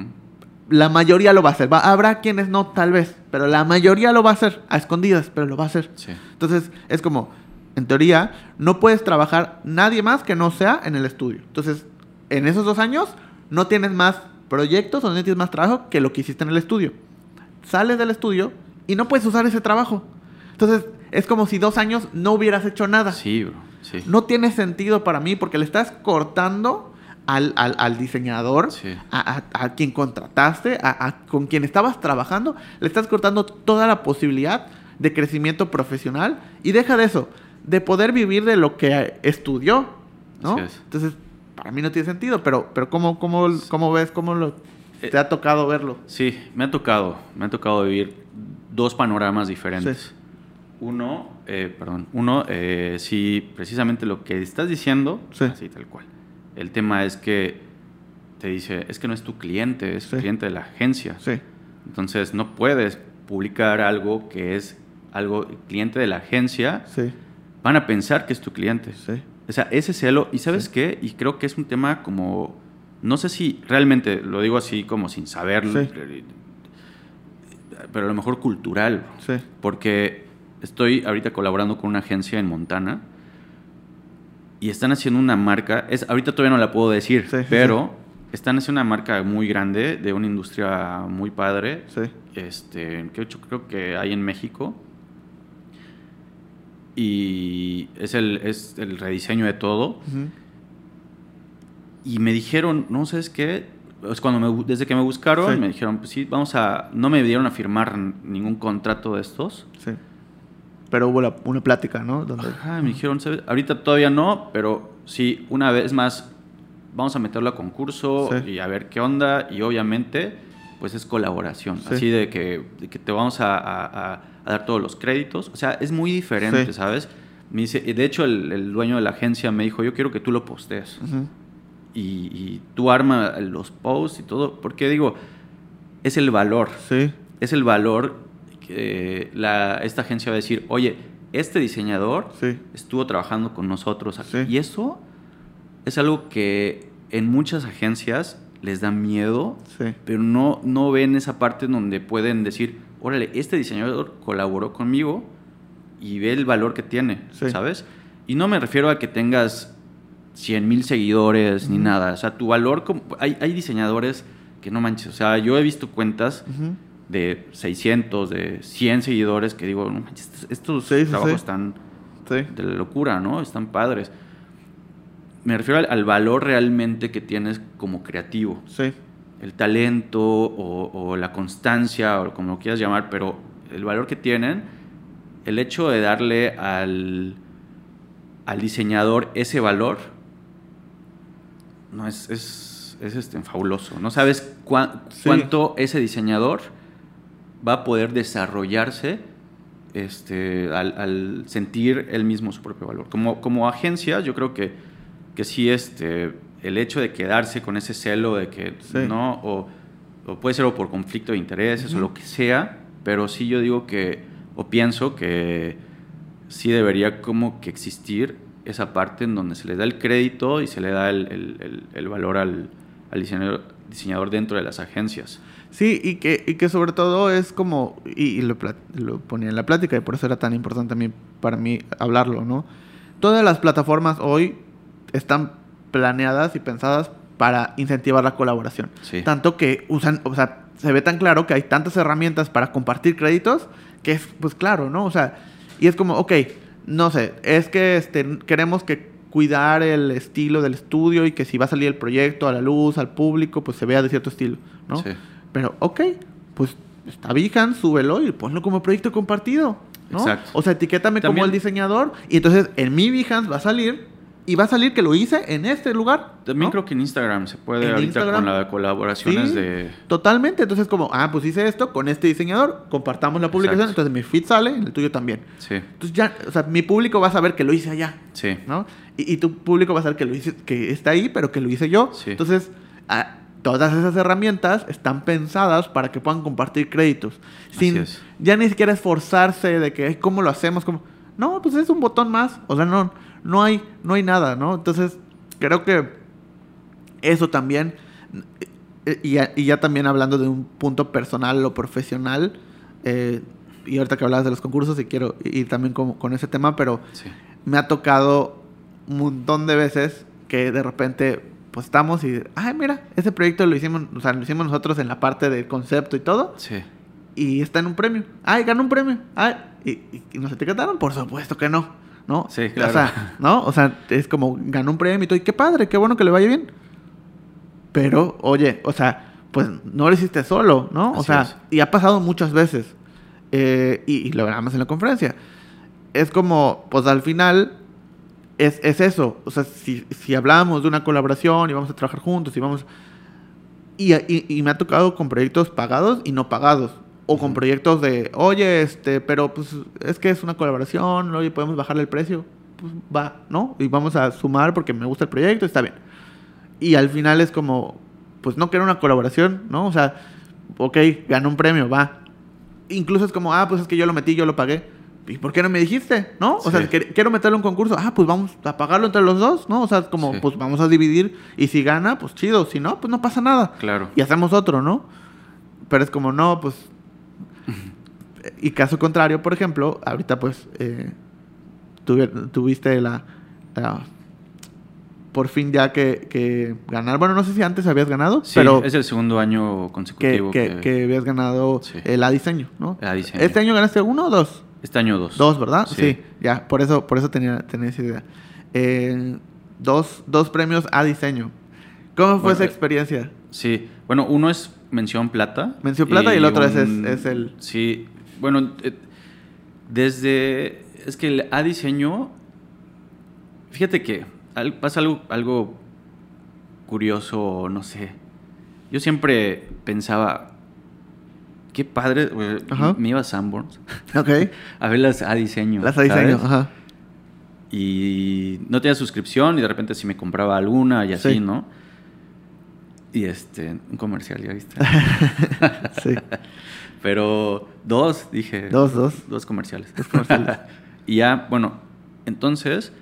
La mayoría lo va a hacer. Va- habrá quienes no, tal vez, pero la mayoría lo va a hacer, a escondidas, pero lo va a hacer. Sí. Entonces, es como, en teoría, no puedes trabajar nadie más que no sea en el estudio. Entonces, en esos dos años, no tienes más proyectos o no tienes más trabajo que lo que hiciste en el estudio. Sales del estudio y no puedes usar ese trabajo. Entonces, es como si dos años no hubieras hecho nada. Sí, bro. Sí. No tiene sentido para mí porque le estás cortando al, al- al diseñador, Sí. a, a- a quien contrataste, a, a- con quien estabas trabajando, le estás cortando toda la posibilidad de crecimiento profesional y deja de eso, de poder vivir de lo que estudió, ¿no? Es. Entonces, para mí no tiene sentido, pero, pero ¿cómo, cómo, cómo ves, cómo lo, Eh, te ha tocado verlo? Sí, me ha tocado, me ha tocado vivir dos panoramas diferentes. Sí. Uno, eh, perdón, uno, eh, sí, precisamente lo que estás diciendo, Sí. así tal cual. El tema es que te dice, es que no es tu cliente, es Sí. cliente de la agencia. Sí, Entonces no puedes publicar algo que es algo cliente de la agencia. sí, Van a pensar que es tu cliente. sí. O sea, ese celo, y sabes qué, y creo que es un tema como, no sé si realmente, lo digo así como sin saberlo, Sí. pero a lo mejor cultural, Sí. porque estoy ahorita colaborando con una agencia en Montana y están haciendo una marca, es, ahorita todavía no la puedo decir, Sí, sí, pero están haciendo una marca muy grande de una industria muy padre, Sí. este, que yo creo que hay en México. Y es el, es el rediseño de todo. Y me dijeron, no sabes qué, Pues cuando me desde que me buscaron, me dijeron, pues sí, vamos a, no me dieron a firmar ningún contrato de estos. Sí. Pero hubo la- una plática, ¿no? Donde... Ajá, me dijeron, ¿sabes? ahorita todavía no, pero sí, una vez más, vamos a meterlo a concurso Sí. y a ver qué onda. Y obviamente, pues es colaboración. Sí. Así de que, de que te vamos a, a- a- a dar todos los créditos. O sea, es muy diferente, Sí. ¿sabes? Me dice, y de hecho, el, el dueño de la agencia me dijo, yo quiero que tú lo postees. Y, y tú arma los posts y todo. Porque digo, es el valor Sí. es el valor que la, esta agencia va a decir, oye, este diseñador Sí. estuvo trabajando con nosotros aquí. Sí. Y eso es algo que en muchas agencias les da miedo, Sí. pero no, no ven esa parte donde pueden decir, órale, este diseñador colaboró conmigo y ve el valor que tiene. ¿sabes? Y no me refiero a que tengas 100 mil seguidores ni nada. O sea, tu valor, como, hay, hay diseñadores que no manches. O sea, yo he visto cuentas. De 600, de 100 seguidores que digo, no manches, estos, Sí, trabajos sí. están Sí. de la locura, ¿no? Están padres. Me refiero al, al valor realmente que tienes como creativo. Sí. El talento o, o la constancia o como lo quieras llamar, pero el valor que tienen, el hecho de darle al, al diseñador ese valor, no es, es, es, este, fabuloso. No sabes Sí. cuánto ese diseñador va a poder desarrollarse este, al, al sentir él mismo su propio valor. Como, como agencia, yo creo que, que sí, este, el hecho de quedarse con ese celo de que Sí. no, o, o puede ser o por conflicto de intereses o lo que sea, pero sí yo digo que, o pienso que sí debería como que existir esa parte en donde se le da el crédito y se le da el, el- el- el valor al, al diseñador, diseñador dentro de las agencias. Sí, y que, y que sobre todo es como, y, y lo, ponía en la plática, y por eso era tan importante también para mí hablarlo, ¿no? Todas las plataformas hoy están planeadas y pensadas para incentivar la colaboración. Sí. Tanto que usan, o sea, se ve tan claro que hay tantas herramientas para compartir créditos que es, pues claro, ¿no? O sea, y es como, ok, no sé, es que este, queremos que cuidar el estilo del estudio y que si va a salir el proyecto a la luz, al público, pues se vea de cierto estilo, ¿no? Sí. Pero, ok, pues está Behance, súbelo y ponlo como proyecto compartido, ¿no? Exacto. O sea, etiquétame como También- el diseñador y entonces en mi Behance va a salir y va a salir que lo hice en este lugar. También ¿no? creo que en Instagram se puede ahorita Instagram. con las colaboraciones Sí, de... Totalmente. Entonces, como, ah, pues hice esto con este diseñador, compartamos la publicación, Exacto. entonces mi feed sale, el tuyo también. Sí, Entonces ya, o sea, mi público va a saber que lo hice allá, sí. ¿no? Y, y tu público va a saber que lo hice, que está ahí, pero que lo hice yo. Sí. Entonces, ah, todas esas herramientas están pensadas para que puedan compartir créditos. Sin ya ni siquiera esforzarse de que "Ay, cómo lo hacemos, como no, pues es un botón más. O sea, no, no hay, no hay nada, ¿no? Entonces, creo que eso también. eh, Y ya, y ya también hablando de un punto personal o profesional. eh, y ahorita que hablabas de los concursos, y quiero ir también con, con ese tema, pero Sí, me ha tocado un montón de veces que de repente pues estamos y ay mira ese proyecto lo hicimos o sea lo hicimos nosotros en la parte del concepto y todo sí. y está en un premio. Ay ganó un premio ay y, y- y nos etiquetaron por supuesto que no no Sí, claro. o sea no o sea es como ganó un premio y todo y qué padre qué bueno que le vaya bien pero oye o sea pues no lo hiciste solo no o Así sea es. y ha pasado muchas veces eh, y, y lo hablamos en la conferencia. Es como, pues al final es, es eso. O sea, si, si hablamos de una colaboración y vamos a trabajar juntos y vamos... Y, y- y me ha tocado con proyectos pagados y no pagados. O con proyectos de, oye, este, pero pues es que es una colaboración, oye, podemos bajarle el precio. Pues va, ¿no? Y vamos a sumar porque me gusta el proyecto, está bien. Y al final es como, pues no quiero una colaboración, ¿no? O sea, ok, ganó un premio, va. Incluso es como, ah, pues es que yo lo metí, yo lo pagué. ¿Y por qué no me dijiste? ¿No? O sea, que- quiero meterlo en un concurso. Ah, pues vamos a pagarlo entre los dos, ¿no? O sea, como, Sí. pues vamos a dividir. Y si gana, pues chido. Si no, pues no pasa nada. Claro. Y hacemos otro, ¿no? Pero es como, no, pues... y caso contrario, por ejemplo, ahorita pues eh, tuvi- tuviste la, la- Por fin ya que, que ganar. Bueno, no sé si antes habías ganado, Sí, pero es el segundo año consecutivo que, que, que habías ganado Sí. el A diseño, ¿no? A diseño. ¿Este año ganaste uno o dos? Este año dos. Dos, ¿verdad? Sí, Sí. ya, por eso, por eso tenía, tenía esa idea. Eh, dos, dos premios a diseño. ¿Cómo fue Bueno, esa experiencia? Sí, bueno, uno es mención plata. Mención plata y el otro es- es- es el- Sí, bueno, eh, desde... Es que el A diseño, fíjate que pasa algo, algo curioso, no sé. Yo siempre pensaba, qué padre, me iba a Sanborns Ok. a ver las A diseño. Las a diseño, ¿sabes? ajá. y no tenía suscripción y de repente si me compraba alguna y así, Sí. ¿no? Y este, un comercial, ¿ya viste? Sí. Pero dos, dije. Dos, dos. Dos comerciales. Dos comerciales. y ya, bueno, entonces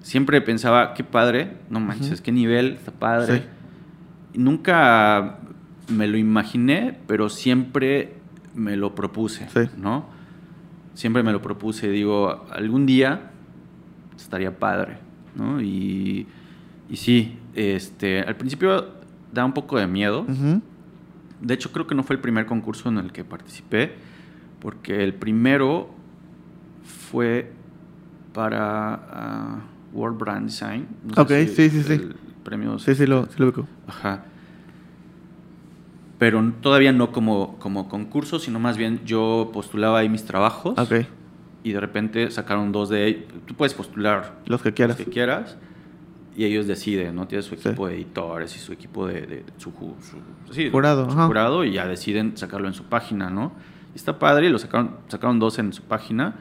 siempre pensaba, qué padre, no manches, qué nivel, está padre. Sí. Y nunca me lo imaginé, pero siempre me lo propuse, Sí. ¿no? Siempre me lo propuse, digo, algún día estaría padre, ¿no? Y, y sí, este, al principio da un poco de miedo. De hecho, creo que no fue el primer concurso en el que participé, porque el primero fue para ah, World Brand Design. No Ok, si sí, sí, sí. el premio Sí, sí lo, sí lo ubico. Ajá. Pero todavía no como, como concurso, sino más bien yo postulaba ahí mis trabajos Ok. y de repente sacaron dos de ellos. Tú puedes postular Los que quieras. los que quieras y ellos deciden, ¿no? Tiene su Sí. equipo de editores y su equipo de, de- su, su- sí, Jurado, su jurado y ya deciden sacarlo en su página, ¿no? Y está padre, y lo sacaron, sacaron dos en su página.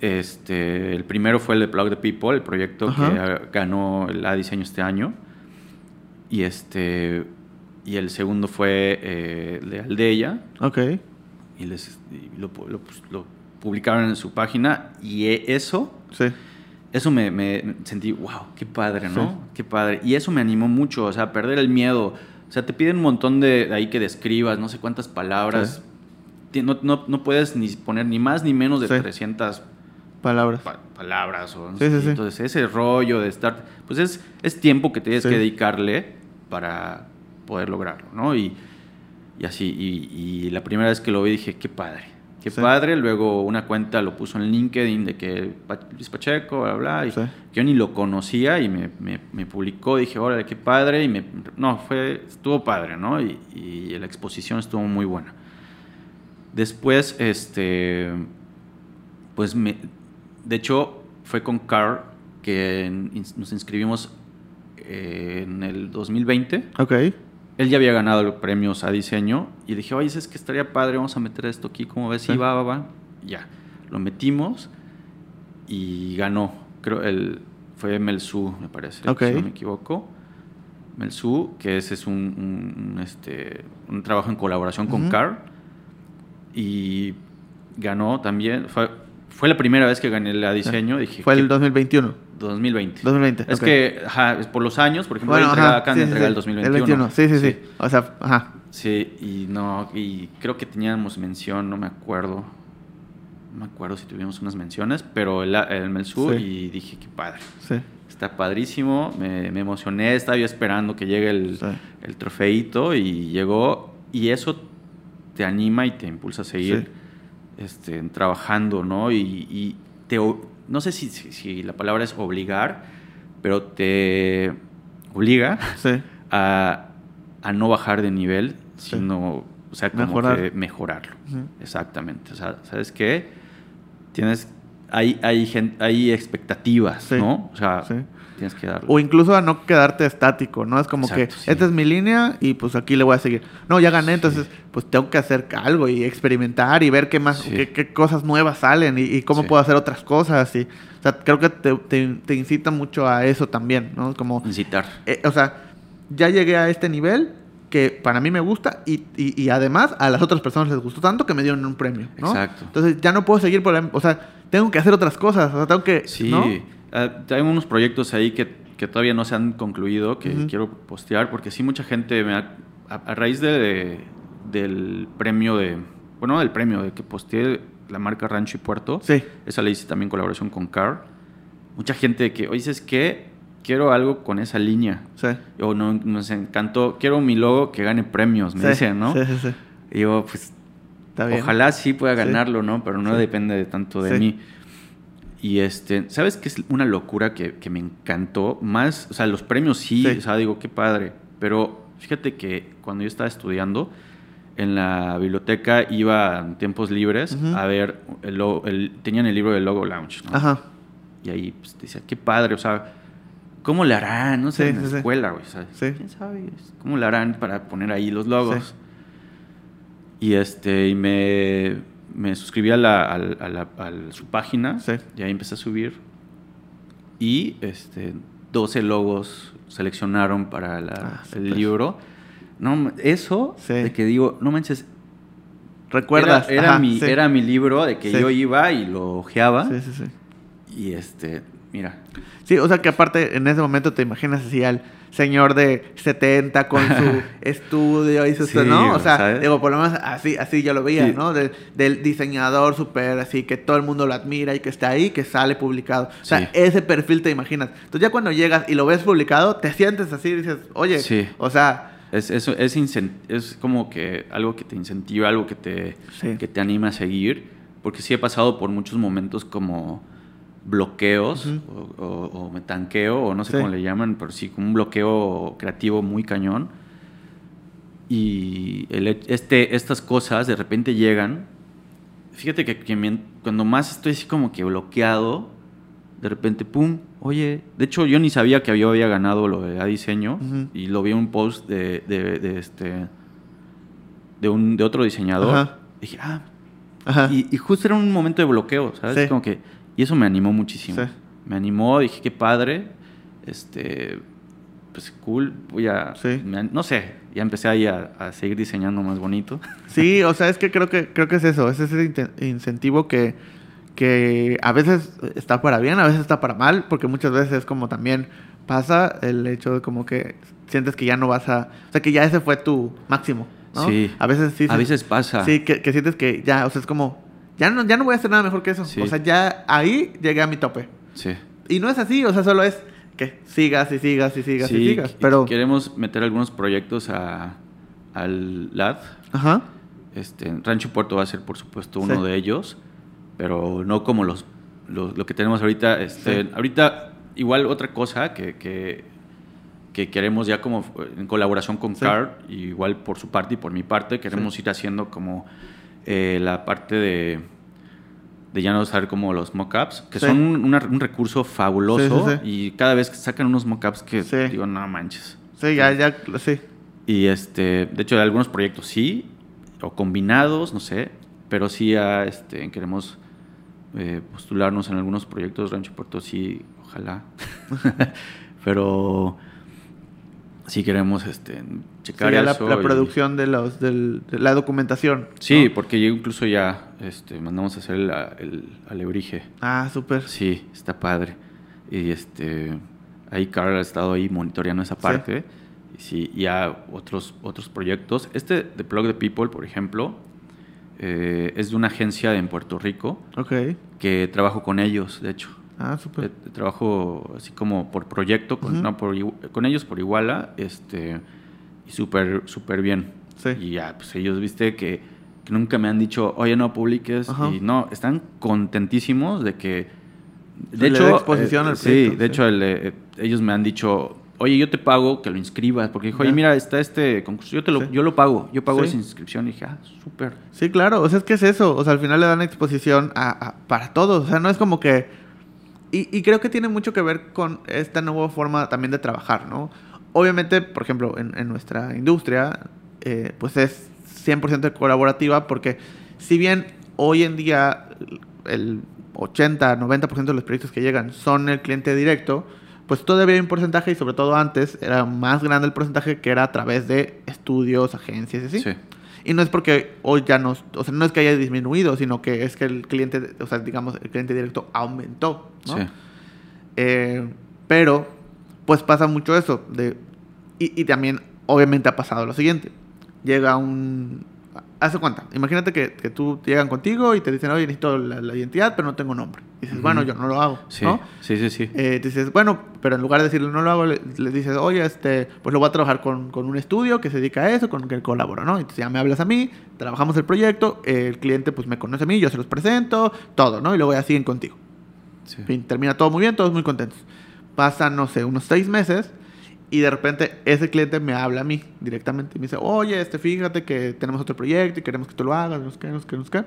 Este, el primero fue el de Plug the People, el proyecto Ajá. que ah, ganó el A diseño este año. Y este y el segundo fue eh, el de Aldeya Ok. y, les, y lo, lo pus- lo publicaron en su página y e- eso Sí. eso me, me sentí, wow, qué padre, ¿no? Sí. Qué padre. Y eso me animó mucho, o sea, perder el miedo. O sea, te piden un montón de, de ahí que describas, no sé cuántas palabras. Sí. No, no- no puedes ni poner ni más ni menos de Sí. 300 Palabras. pa- palabras. O, no Sí, sé. sí, sí. Entonces, ese rollo de estar, pues es, es tiempo que tienes que dedicarle para poder lograrlo, ¿no? Y, y así, y, y la primera vez que lo vi dije, qué padre, qué Sí. padre. Luego una cuenta lo puso en LinkedIn de que Luis Pacheco, bla, bla, y Sí. yo ni lo conocía y me, me, me publicó, dije, órale, qué padre, y me, no, fue, estuvo padre, ¿no? Y, y la exposición estuvo muy buena. Después, este, pues me, de hecho, fue con Carl que nos inscribimos eh, en el 2020. Ok. Él ya había ganado los premios a diseño y dije, oye, es que estaría padre, vamos a meter esto aquí, ¿cómo ves? Sí, va, va, va. Ya, lo metimos y ganó. Creo el fue Melsu, me parece, Ok. si no me equivoco. Melsu, que ese es un, un- un, este, un trabajo en colaboración con. Carl y ganó también. Fue, fue la primera vez que gané la diseño. Dije, Fue ¿qué- el 2021. 2020. 2020. Es que, ajá, es por los años, por ejemplo, Bueno, ajá, acá sí, sí, el 2021. El 21, sí, sí, sí, O sea, ajá. Sí, y no, y creo que teníamos mención, no me acuerdo. No me acuerdo si tuvimos unas menciones, pero el, el Melsur Sí. y dije, qué padre. Sí. Está padrísimo, me, me emocioné, estaba yo esperando que llegue el, el trofeito y llegó, y eso te anima y te impulsa a seguir este, trabajando, ¿no? Y, y te, no sé si, si, si la palabra es obligar, pero te obliga Sí. a, a no bajar de nivel, Sí. sino, o sea, como Mejorar. que mejorarlo. Exactamente. O sea, ¿sabes qué? Tienes, hay, hay, hay expectativas. ¿no? O sea, Sí. Tienes que darlo. O incluso a no quedarte estático, ¿no? Es como Exacto, que sí. esta es mi línea y pues aquí le voy a seguir. No, ya gané, Sí. entonces pues tengo que hacer algo y experimentar y ver qué más, Sí. qué, qué cosas nuevas salen y, y cómo puedo hacer otras cosas. Y, o sea, creo que te, te, te incita mucho a eso también, ¿no? Como, Incitar. eh, o sea, ya llegué a este nivel, que para mí me gusta y, y- y además a las otras personas les gustó tanto que me dieron un premio, ¿no? Exacto. Entonces ya no puedo seguir por la... O sea, tengo que hacer otras cosas, o sea, tengo que... Sí, ¿no? Ah, hay unos proyectos ahí que, que todavía no se han concluido, que quiero postear, porque sí mucha gente me ha, a, a raíz de, del premio de, bueno, no del premio, de que posteé la marca Rancho y Puerto, Sí. esa le hice también colaboración con Car, mucha gente que, oye, ¿sabes qué? Quiero algo con esa línea. Sí. O no, nos encantó, quiero mi logo que gane premios, me Sí, dicen, ¿no? Sí, sí, sí. Y yo, pues, Está bien. Ojalá sí pueda ganarlo, ¿no? Pero no depende de tanto de mí. Y este, ¿sabes qué es una locura que, que me encantó? Más, o sea, los premios sí, Sí. o sea, digo, qué padre. Pero fíjate que cuando yo estaba estudiando, en la biblioteca iba en tiempos libres a ver, el, logo- el- tenían el libro del Logo Lounge, ¿no? Ajá. Y ahí pues, decía, qué padre, o sea, ¿cómo le harán? No sé, Sí, en la sí, escuela, güey, ¿sabes? Sí. ¿Quién sabe? ¿Cómo le harán para poner ahí los logos? Y este, y me, me suscribí a, la, a la- al- su página, Sí. y ahí empecé a subir. Y este, 12 logos seleccionaron para Ah, el libro. No, eso, Sí. de que digo, no manches, ¿Recuerdas? Era, era Ajá, mi, sí. era mi libro de que yo iba y lo ojeaba. Sí, sí, sí. Y este, mira, Sí, o sea que aparte en ese momento te imaginas así al señor de 70 con su estudio y su Sí, ¿no? O sea, ¿sabes? digo, por lo menos así, así yo lo veía, Sí. ¿no? De- del diseñador súper así, que todo el mundo lo admira y que está ahí, que sale publicado. O sea, Sí. ese perfil te imaginas. Entonces ya cuando llegas y lo ves publicado, te sientes así y dices, oye, o sea, Es, es, incen- es como que algo que te incentiva, algo que te, que te anima a seguir. Porque sí he pasado por muchos momentos como bloqueos Ujú. o, o- o me tanqueo, o no sé Sí. cómo le llaman, pero sí, como un bloqueo creativo muy cañón. Y el este, estas cosas de repente llegan. Fíjate que, que cuando más estoy así como que bloqueado, de repente, pum, oye, de hecho yo ni sabía que yo había ganado lo de A Diseño Ujú. y lo vi en un post de, de, de este de un de otro diseñador. Ajá. Dije, ah, ajá. y, y justo era un momento de bloqueo, ¿sabes? Sí. Como que y eso me animó muchísimo. Sí. Me animó, dije, qué padre. Este pues cool, voy a Sí. me- no sé, ya empecé ahí a, a seguir diseñando más bonito. Sí, o sea, es que creo que creo que es eso, es ese incentivo que, que a veces está para bien, a veces está para mal, porque muchas veces como también pasa el hecho de como que sientes que ya no vas a, o sea, que ya ese fue tu máximo, ¿no? Sí. A veces sí. a veces pasa. Sí, que, que sientes que ya, o sea, es como, ya no, ya no voy a hacer nada mejor que eso. Sí. O sea, ya ahí llegué a mi tope. Sí. Y no es así, o sea, solo es que sigas y sigas y sigas y Sí, sigas. qu- Pero, queremos meter algunos proyectos a, al LAD. ajá, Este, Rancho Puerto va a ser, por supuesto, uno Sí. de ellos, pero no como los, los- lo que tenemos ahorita. Este, Sí. Ahorita, igual otra cosa que, que, que queremos ya como en colaboración con Sí. CAR, y igual por su parte y por mi parte, queremos ir haciendo como eh, la parte de, de ya no usar como los mockups, que Sí. son un, una- un recurso fabuloso, Sí, sí, y cada vez que sacan unos mockups que Sí. digo, no manches. sí, ya, ya, sí. Y este, de hecho, algunos proyectos sí, o combinados, no sé, pero sí este, queremos eh, postularnos en algunos proyectos. Rancho Puerto sí, ojalá. pero sí queremos este, checar Sí, la, eso. la y- producción de los del, de la documentación. Sí, ¿no? porque ya incluso ya este, mandamos a hacer el, el alebrije. Ah, súper. Sí, está padre. Y este ahí Carl ha estado ahí monitoreando esa parte. Y sí, ya otros, otros proyectos. Este de Plug the People, por ejemplo, eh, es de una agencia en Puerto Rico Ok. que trabajo con ellos, de hecho. Ah, Eh, súper. trabajo así como por proyecto, con, no, por con ellos por Iguala, este, y súper, súper bien. Sí. Y ya, pues ellos, viste, que, que nunca me han dicho, oye, no publiques. Ajá. Y no, están contentísimos de que... Le dé exposición al sí, de sí. hecho, el, eh, ellos me han dicho, oye, yo te pago que lo inscribas, porque dijo, oye, mira, está este concurso, yo, te lo, Sí. yo lo pago, yo pago Sí. esa inscripción. Y dije, ah, súper. Sí, claro. O sea, es que es eso. O sea, al final le dan exposición a, a- para todos. O sea, no es como que... Y, y creo que tiene mucho que ver con esta nueva forma también de trabajar, ¿no? Obviamente, por ejemplo, en, nuestra industria, eh, pues es 100% colaborativa porque si bien hoy en día el 80, 90% de los proyectos que llegan son el cliente directo, pues todavía hay un porcentaje y sobre todo antes era más grande el porcentaje que era a través de estudios, agencias y así. Sí. Y no es porque hoy ya no, o sea, no es que haya disminuido, sino que es que el cliente, o sea, digamos, el cliente directo aumentó, ¿no? Sí. Eh, pero, pues pasa mucho eso. De, y, y también, obviamente, ha pasado lo siguiente. Llega un... Hace cuenta. Imagínate que, que tú llegan contigo y te dicen, oye, necesito la, la identidad, pero no tengo nombre. Y dices, bueno, yo no lo hago, Sí, ¿no? sí, sí, sí. Eh, dices, bueno, pero en lugar de decirle no lo hago, le, le dices, oye, este, pues lo voy a trabajar con, con un estudio que se dedica a eso, con que colabora, ¿no? Entonces ya me hablas a mí, trabajamos el proyecto, el cliente pues me conoce a mí, yo se los presento, todo, ¿no? Y luego ya siguen contigo. Sí. En fin, termina todo muy bien, todos muy contentos. Pasan, no sé, unos seis meses y de repente ese cliente me habla a mí directamente y me dice, oye, este, fíjate que tenemos otro proyecto y queremos que tú lo hagas, no sé qué, no sé qué, no sé qué.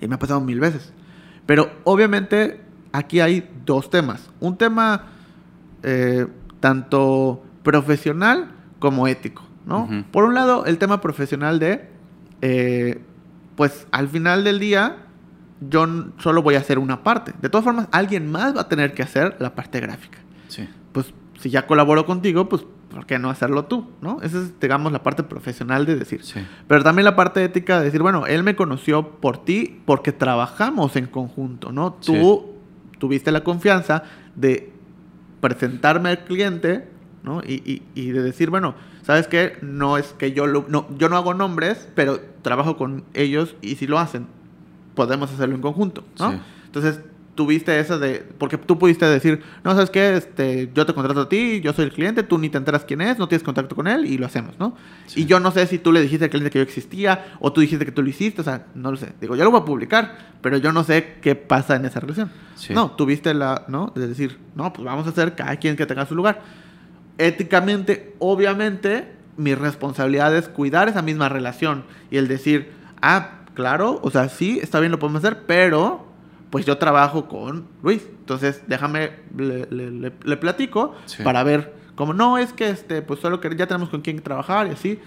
Y me ha pasado mil veces. Pero obviamente aquí hay dos temas. Un tema eh, tanto profesional como ético, ¿no? Ujú. Por un lado, el tema profesional de, eh, pues al final del día, yo solo voy a hacer una parte. De todas formas, alguien más va a tener que hacer la parte gráfica. Sí. Pues si ya colaboro contigo, pues ¿por qué no hacerlo tú? ¿no? Esa es, digamos, la parte profesional de decir. Sí. Pero también la parte ética de decir, bueno, él me conoció por ti porque trabajamos en conjunto, ¿no? Tú tuviste la confianza de presentarme al cliente, ¿no? Y, y- y de decir, bueno, ¿sabes qué? No es que yo, lo- no, yo no hago nombres, pero trabajo con ellos y si lo hacen, podemos hacerlo en conjunto, ¿no? Sí. Entonces, tuviste eso de, porque tú pudiste decir, no, ¿sabes qué? Este, yo te contrato a ti, yo soy el cliente, tú ni te enteras quién es, no tienes contacto con él y lo hacemos, ¿no? Sí. Y yo no sé si tú le dijiste al cliente que yo existía o tú dijiste que tú lo hiciste, o sea, no lo sé. Digo, yo lo voy a publicar, pero yo no sé qué pasa en esa relación. Sí. No, tuviste la, ¿no? De decir, no, pues vamos a hacer cada quien que tenga su lugar. Éticamente, obviamente, mi responsabilidad es cuidar esa misma relación y el decir, ah, claro, o sea, sí, está bien, lo podemos hacer, pero pues yo trabajo con Luis. Entonces, déjame, le, le- le- le platico Sí. para ver, como no, es que este, pues solo que ya tenemos con quién trabajar y así.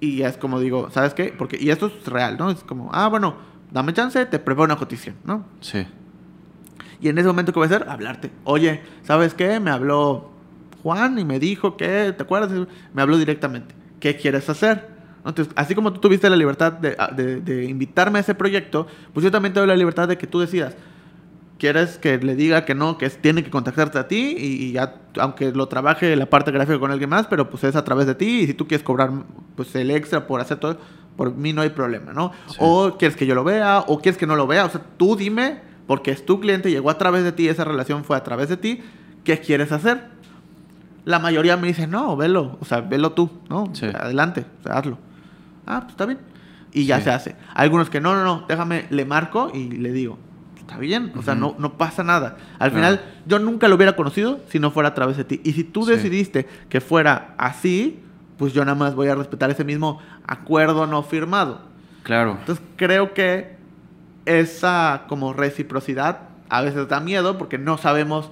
Y es como digo, ¿sabes qué? Porque, y esto es real, ¿no? Es como, ah, bueno, dame chance, te preparo una cotización, ¿no? Sí. Y en ese momento, ¿qué voy a hacer? Hablarte. Oye, ¿sabes qué? Me habló Juan y me dijo que, ¿te acuerdas? Me habló directamente. ¿Qué quieres hacer? Entonces, así como tú tuviste la libertad de, de- de invitarme a ese proyecto, pues yo también te doy la libertad de que tú decidas. ¿Quieres que le diga que no, que es- tiene que contactarte a ti y, y ya, aunque lo trabaje la parte gráfica con alguien más, pero pues es a través de ti y si tú quieres cobrar pues el extra por hacer todo, por mí no hay problema, ¿no? Sí. O quieres que yo lo vea o quieres que no lo vea, o sea, tú dime, porque es tu cliente, llegó a través de ti, esa relación fue a través de ti, ¿qué quieres hacer? La mayoría me dice, no, velo, o sea, velo tú, ¿no? Sí. Adelante, o sea, hazlo. Ah, pues está bien. Y ya Sí. se hace. Algunos que no, no, no, déjame, le marco y le digo, está bien, o sea, no, no pasa nada. Al Claro. final, yo nunca lo hubiera conocido si no fuera a través de ti. Y si tú Sí. decidiste que fuera así, pues yo nada más voy a respetar ese mismo acuerdo no firmado. Claro. Entonces creo que esa como reciprocidad a veces da miedo porque no sabemos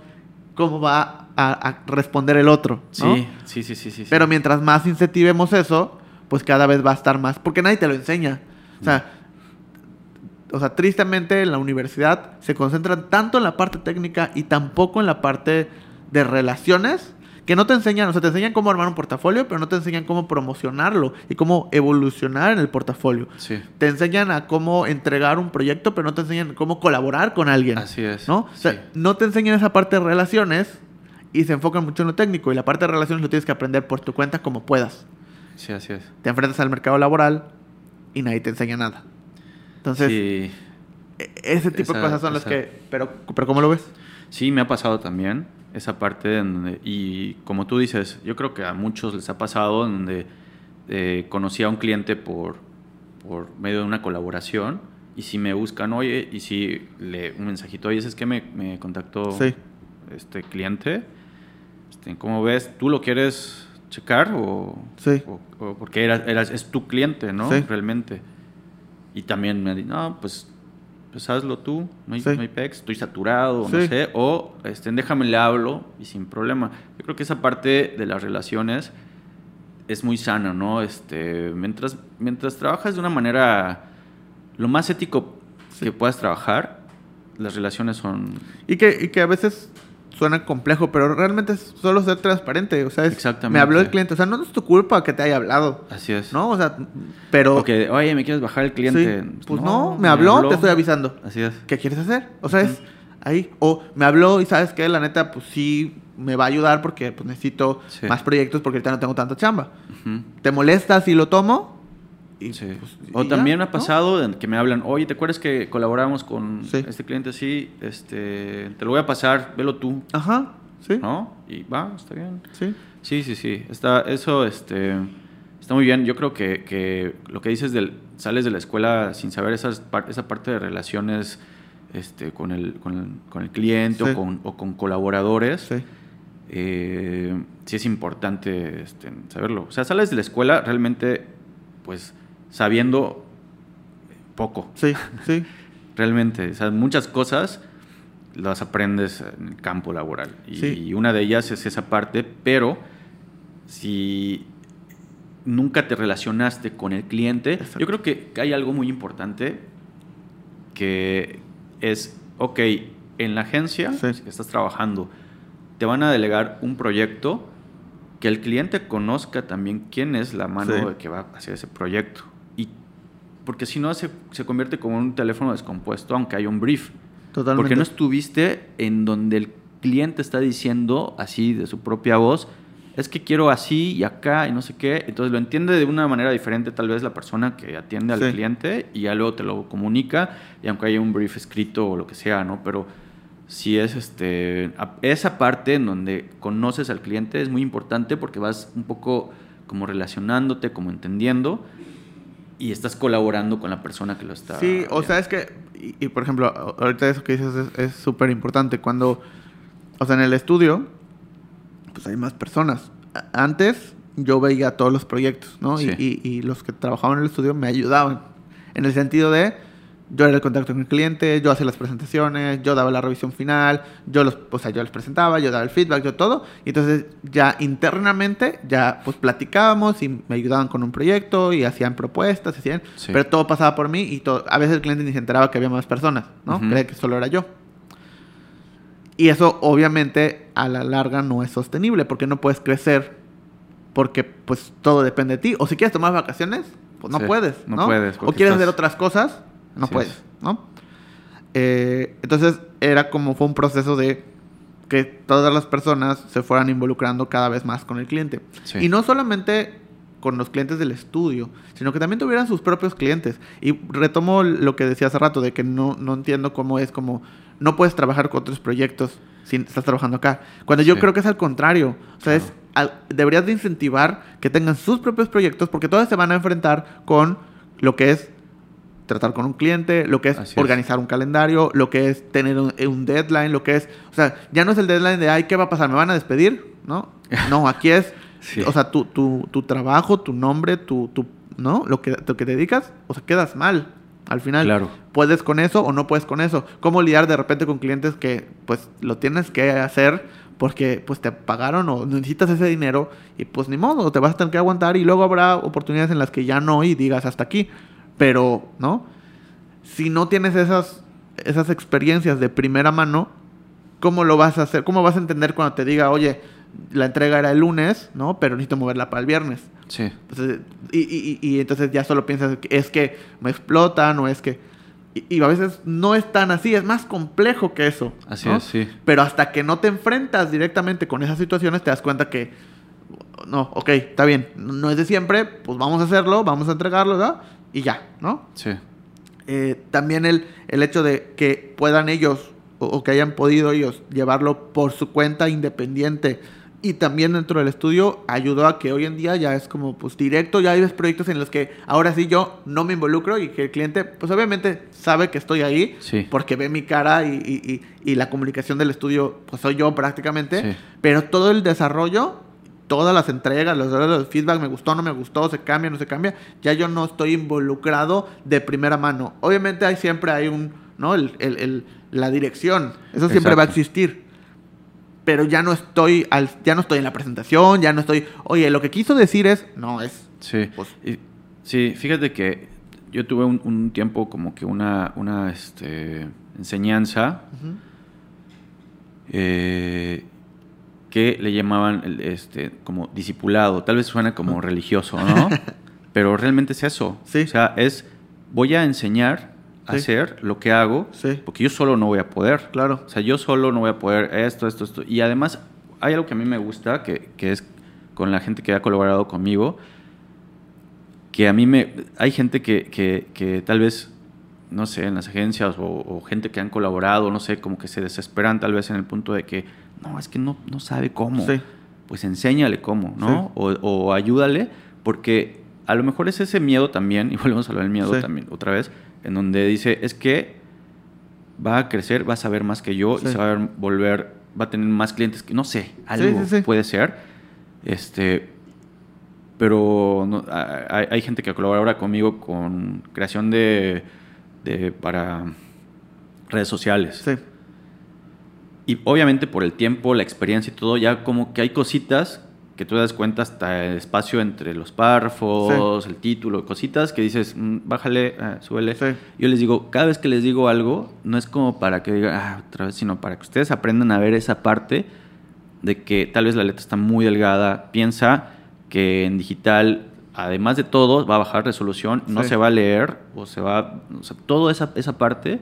cómo va a, a responder el otro. ¿no? Sí, sí, sí, sí, sí. sí. Pero mientras más incentivemos eso, pues cada vez va a estar más. Porque nadie te lo enseña. O sea, o sea, tristemente en la universidad se concentran tanto en la parte técnica y tampoco en la parte de relaciones que no te enseñan, o sea, te enseñan cómo armar un portafolio, pero no te enseñan cómo promocionarlo y cómo evolucionar en el portafolio. Sí. Te enseñan a cómo entregar un proyecto, pero no te enseñan cómo colaborar con alguien. Así es. ¿No? O sea, Sí. no te enseñan esa parte de relaciones y se enfocan mucho en lo técnico. Y la parte de relaciones lo tienes que aprender por tu cuenta como puedas. Sí, así es. Te enfrentas al mercado laboral y nadie te enseña nada. Entonces, sí. e- ese tipo de cosas son las esa- que... Pero, pero ¿cómo lo ves? Sí, me ha pasado también esa parte en donde, y como tú dices, yo creo que a muchos les ha pasado en donde eh, conocí a un cliente por, por medio de una colaboración y si me buscan, oye, y si le un mensajito, oye, es que me, me contactó Sí. este cliente, este, ¿cómo ves? ¿Tú lo quieres checar o, Sí. o- o porque era, eras- es tu cliente, ¿no? Sí. Realmente. Y también me di, no, pues, pues hazlo tú, no hay, Sí. no hay pex, estoy saturado, no sé, o este, déjame le hablo y sin problema. Yo creo que esa parte de las relaciones es muy sana, ¿no? Este, mientras, mientras trabajas de una manera lo más ético que puedas trabajar, las relaciones son... Y que, y que a veces suena complejo, pero realmente es solo ser transparente. O sea, es, Exactamente. me habló el cliente. O sea, no es tu culpa que te haya hablado. Así es. ¿No? O sea, pero. O que, oye, ¿me quieres bajar el cliente? Sí, pues no, me habló, te estoy avisando. Así es. ¿Qué quieres hacer? O sea, es ahí. O me habló y sabes que la neta, pues sí me va a ayudar porque pues, necesito Sí. más proyectos porque ahorita no tengo tanta chamba. ¿Te molesta si lo tomo? Y, Sí. pues, o ya, también me ha ¿no? pasado de que me hablan, oye, ¿te acuerdas que colaboramos con Sí. este cliente así? Este, te lo voy a pasar, velo tú, Ajá, sí. ¿no? Y va, está bien. Sí. Sí, sí, sí. Está, eso este, está muy bien. Yo creo que, que lo que dices del sales de la escuela sin saber esas, esa parte de relaciones este, con, el, con, el, con el cliente Sí. o, con, o con colaboradores, Sí. eh, sí es importante este, saberlo. O sea, sales de la escuela realmente, pues, sabiendo poco. Sí, sí. Realmente, o sea, muchas cosas las aprendes en el campo laboral. Y, Sí. y una de ellas es esa parte, pero si nunca te relacionaste con el cliente, Exacto. yo creo que hay algo muy importante que es, ok, en la agencia Sí. que estás trabajando, te van a delegar un proyecto que el cliente conozca también quién es la mano Sí. que va a hacer ese proyecto. Porque si no se, se convierte como un teléfono descompuesto, aunque haya un brief. Totalmente. Porque no estuviste en donde el cliente está diciendo así de su propia voz, es que quiero así y acá y no sé qué. Entonces lo entiende de una manera diferente tal vez la persona que atiende al Sí. cliente y ya luego te lo comunica y aunque haya un brief escrito o lo que sea, ¿no? Pero si es este esa parte en donde conoces al cliente es muy importante porque vas un poco como relacionándote, como entendiendo y estás colaborando con la persona que lo está. Sí, o sea, es que, y, y, por ejemplo, ahorita eso que dices es- súper importante. Cuando, o sea, en el estudio, pues hay más personas. Antes yo veía todos los proyectos, ¿no? Y-. Y, y los que trabajaban en el estudio me ayudaban. En el sentido de, yo era el contacto con el cliente, yo hacía las presentaciones, yo daba la revisión final, yo los, o sea, yo les presentaba, yo daba el feedback, yo todo. Y entonces ya internamente, ya pues platicábamos y me ayudaban con un proyecto y hacían propuestas, hacían, Sí. pero todo pasaba por mí y todo, a veces el cliente ni se enteraba que había más personas, ¿no? Ujú. Creía que solo era yo. Y eso obviamente a la larga no es sostenible porque no puedes crecer porque pues todo depende de ti. O si quieres tomar vacaciones, pues no Sí, puedes, no ¿no? puedes, O quieres estás- hacer otras cosas, no Así puedes, es. ¿no? Eh, entonces era como fue un proceso de que todas las personas se fueran involucrando cada vez más con el cliente. Sí. Y no solamente con los clientes del estudio, sino que también tuvieran sus propios clientes. Y retomo lo que decía hace rato, de que no, no entiendo cómo es como, no puedes trabajar con otros proyectos si estás trabajando acá. Cuando yo Sí. creo que es al contrario. O sea, es, al- deberías de incentivar que tengan sus propios proyectos porque todos se van a enfrentar con lo que es tratar con un cliente, lo que es Así es. organizar un calendario, lo que es tener un, un deadline, lo que es, o sea, ya no es el deadline de, ay, ¿qué va a pasar? ¿Me van a despedir? ¿No? No, aquí es, Sí. o sea, tu, tu, tu trabajo, tu nombre, tu, tu, ¿no? Lo que, lo que te dedicas, o sea, quedas mal al final. Claro. ¿Puedes con eso o no puedes con eso? ¿Cómo lidiar de repente con clientes que, pues, lo tienes que hacer porque, pues, te pagaron o necesitas ese dinero y, pues, ni modo, te vas a tener que aguantar y luego habrá oportunidades en las que ya no y digas hasta aquí. Pero, ¿no? Si no tienes esas, esas experiencias de primera mano, ¿cómo lo vas a hacer? ¿Cómo vas a entender cuando te diga, oye, la entrega era el lunes, ¿no? Pero necesito moverla para el viernes. Sí. Entonces, y, y- y- entonces ya solo piensas es que me explotan o es que... Y, y a veces no es tan así, es más complejo que eso. Así ¿no? es, sí. Pero hasta que no te enfrentas directamente con esas situaciones, te das cuenta que, no, ok, está bien, no es de siempre, pues vamos a hacerlo, vamos a entregarlo, ¿no? Y ya, ¿no? Sí. Eh, también el, el hecho de que puedan ellos o, o que hayan podido ellos llevarlo por su cuenta independiente y también dentro del estudio ayudó a que hoy en día ya es como pues directo, ya hay proyectos en los que ahora sí yo no me involucro y que el cliente pues obviamente sabe que estoy ahí Sí. porque ve mi cara y, y- y- y la comunicación del estudio pues soy yo prácticamente, Sí. pero todo el desarrollo todas las entregas, los, los feedback, me gustó, no me gustó, se cambia, no se cambia, ya yo no estoy involucrado de primera mano. Obviamente hay siempre hay un, ¿no? El, el- el- la dirección, eso siempre va a existir. Pero ya no estoy al, ya no estoy en la presentación, ya no estoy, oye, lo que quiso decir es, no es. Sí. Pues- Y- sí, fíjate que yo tuve un, un tiempo como que una, una este, enseñanza eh, que le llamaban este, como discipulado. Tal vez suena como religioso, ¿no? Pero realmente es eso. Sí. O sea, es voy a enseñar a Sí. hacer lo que hago, Sí. porque yo solo no voy a poder. Claro. O sea, yo solo no voy a poder esto, esto, esto. Y además, hay algo que a mí me gusta, que, que es con la gente que ha colaborado conmigo, que a mí me... Hay gente que, que, que tal vez, no sé, en las agencias o, o gente que han colaborado, no sé, como que se desesperan tal vez en el punto de que, no, es que no, no sabe cómo. Sí. Pues enséñale cómo, ¿no? Sí. O, o ayúdale, porque a lo mejor es ese miedo también, y volvemos a hablar del miedo Sí. también otra vez, en donde dice, es que va a crecer, va a saber más que yo y se va a volver, va a tener más clientes que no sé, algo puede ser. Este, pero no- hay, hay gente que colabora ahora conmigo con creación de, de- para redes sociales. Sí. Y obviamente por el tiempo, la experiencia y todo, ya como que hay cositas que tú te das cuenta hasta el espacio entre los párrafos, el título, cositas que dices, "Mm, bájale, ah, súbele. Sí. Yo les digo, cada vez que les digo algo, no es como para que digan, ah, otra vez, sino para que ustedes aprendan a ver esa parte de que tal vez la letra está muy delgada. Piensa que en digital, además de todo, va a bajar resolución, no Sí. se va a leer, o se va, o sea, toda esa, esa parte.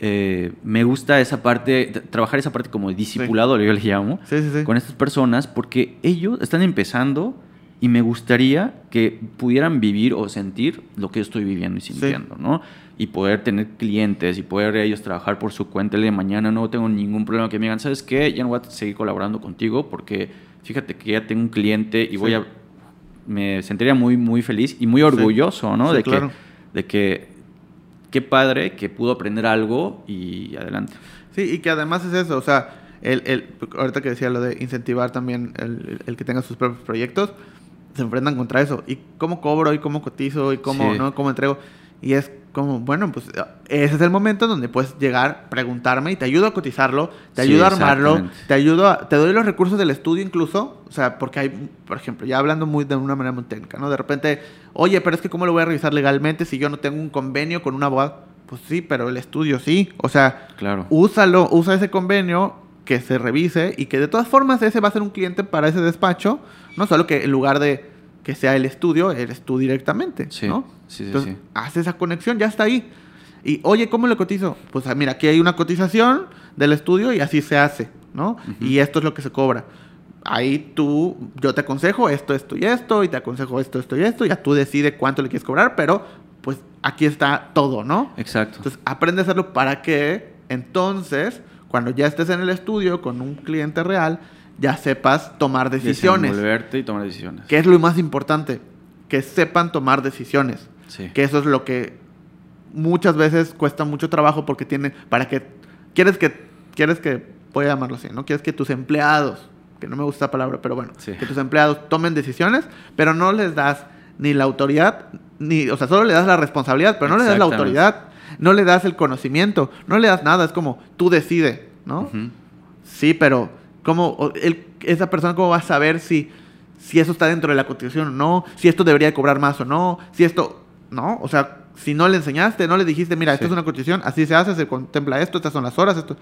Eh, me gusta esa parte, trabajar esa parte como discipulado, yo le llamo, Sí, sí, sí. con estas personas, porque ellos están empezando y me gustaría que pudieran vivir o sentir lo que yo estoy viviendo y sintiendo, ¿no? Y poder tener clientes y poder ellos trabajar por su cuenta el de mañana. No tengo ningún problema que me digan, ¿sabes qué? Ya no voy a seguir colaborando contigo porque fíjate que ya tengo un cliente y voy Sí. a... Me sentiría muy, muy feliz y muy orgulloso, ¿no? Sí, de, claro. que, de que qué padre que pudo aprender algo y adelante. Sí, y que además es eso, o sea, el, el, ahorita que decía lo de incentivar también el, el que tenga sus propios proyectos, se enfrentan contra eso. ¿Y cómo cobro? ¿Y cómo cotizo? ¿Y cómo, Sí. ¿no? ¿Cómo entrego? Y es como, bueno, pues ese es el momento donde puedes llegar, preguntarme y te ayudo a cotizarlo, te Sí, ayudo a armarlo, te ayudo a, te doy los recursos del estudio incluso, o sea, porque hay, por ejemplo, ya hablando muy de una manera muy técnica, ¿no? De repente, oye, pero es que cómo lo voy a revisar legalmente si yo no tengo un convenio con un abogado? Pues sí, pero el estudio sí, o sea, Claro. úsalo, usa ese convenio que se revise y que de todas formas ese va a ser un cliente para ese despacho, no solo que en lugar de que sea el estudio, eres tú directamente, Sí, ¿no? sí, sí, Entonces, sí. haz esa conexión, ya está ahí. Y, oye, ¿cómo le cotizo? Pues ah, mira, aquí hay una cotización del estudio y así se hace, ¿no? Y esto es lo que se cobra. Ahí tú, yo te aconsejo esto, esto y esto, y te aconsejo esto, esto y esto, ya tú decides cuánto le quieres cobrar, pero pues aquí está todo, ¿no? Exacto. Entonces, aprende a hacerlo para que entonces, cuando ya estés en el estudio con un cliente real, ya sepas tomar decisiones. Desenvolverte y tomar decisiones. Que es lo más importante, que sepan tomar decisiones. Sí. Que eso es lo que muchas veces cuesta mucho trabajo porque tiene, para que, quieres que, quieres que, voy a llamarlo así, ¿no? Quieres que tus empleados, que no me gusta la palabra, pero bueno, Sí. que tus empleados tomen decisiones, pero no les das ni la autoridad, ni, o sea, solo le das la responsabilidad, pero no le das la autoridad, no le das el conocimiento, no le das nada, es como tú decide, ¿no? Sí, pero ¿cómo esa persona cómo va a saber si, si eso está dentro de la cotización o no? Si esto debería de cobrar más o no? Si esto, ¿no? O sea, si no le enseñaste, no le dijiste, mira, esto Sí. es una cotización, así se hace, se contempla esto, estas son las horas, esto.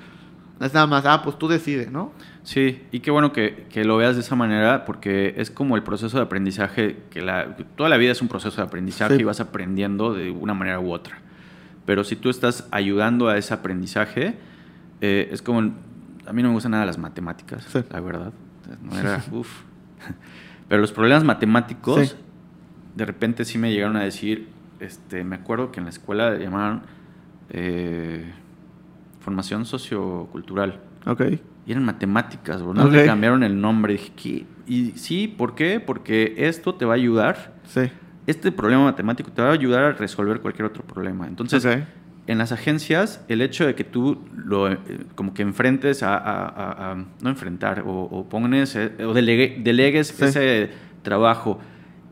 Es nada más, ah, pues tú decides, ¿no? Sí, y qué bueno que, que lo veas de esa manera, porque es como el proceso de aprendizaje, que la, que toda la vida es un proceso de aprendizaje Sí. y vas aprendiendo de una manera u otra. Pero si tú estás ayudando a ese aprendizaje, eh, es como... A mí no me gustan nada las matemáticas, Sí. la verdad. No era... uf. Pero los problemas matemáticos, Sí. de repente sí me llegaron a decir, este, me acuerdo que en la escuela le llamaban eh, formación sociocultural. Ok. Y eran matemáticas, bro. No le cambiaron el nombre. Dije, ¿qué? Y sí, ¿por qué? Porque esto te va a ayudar. Sí. Este problema matemático te va a ayudar a resolver cualquier otro problema. Entonces. En las agencias, el hecho de que tú lo eh, como que enfrentes a, a- a- a- no enfrentar, o, o pones, eh, o delegue- delegues Sí. ese trabajo.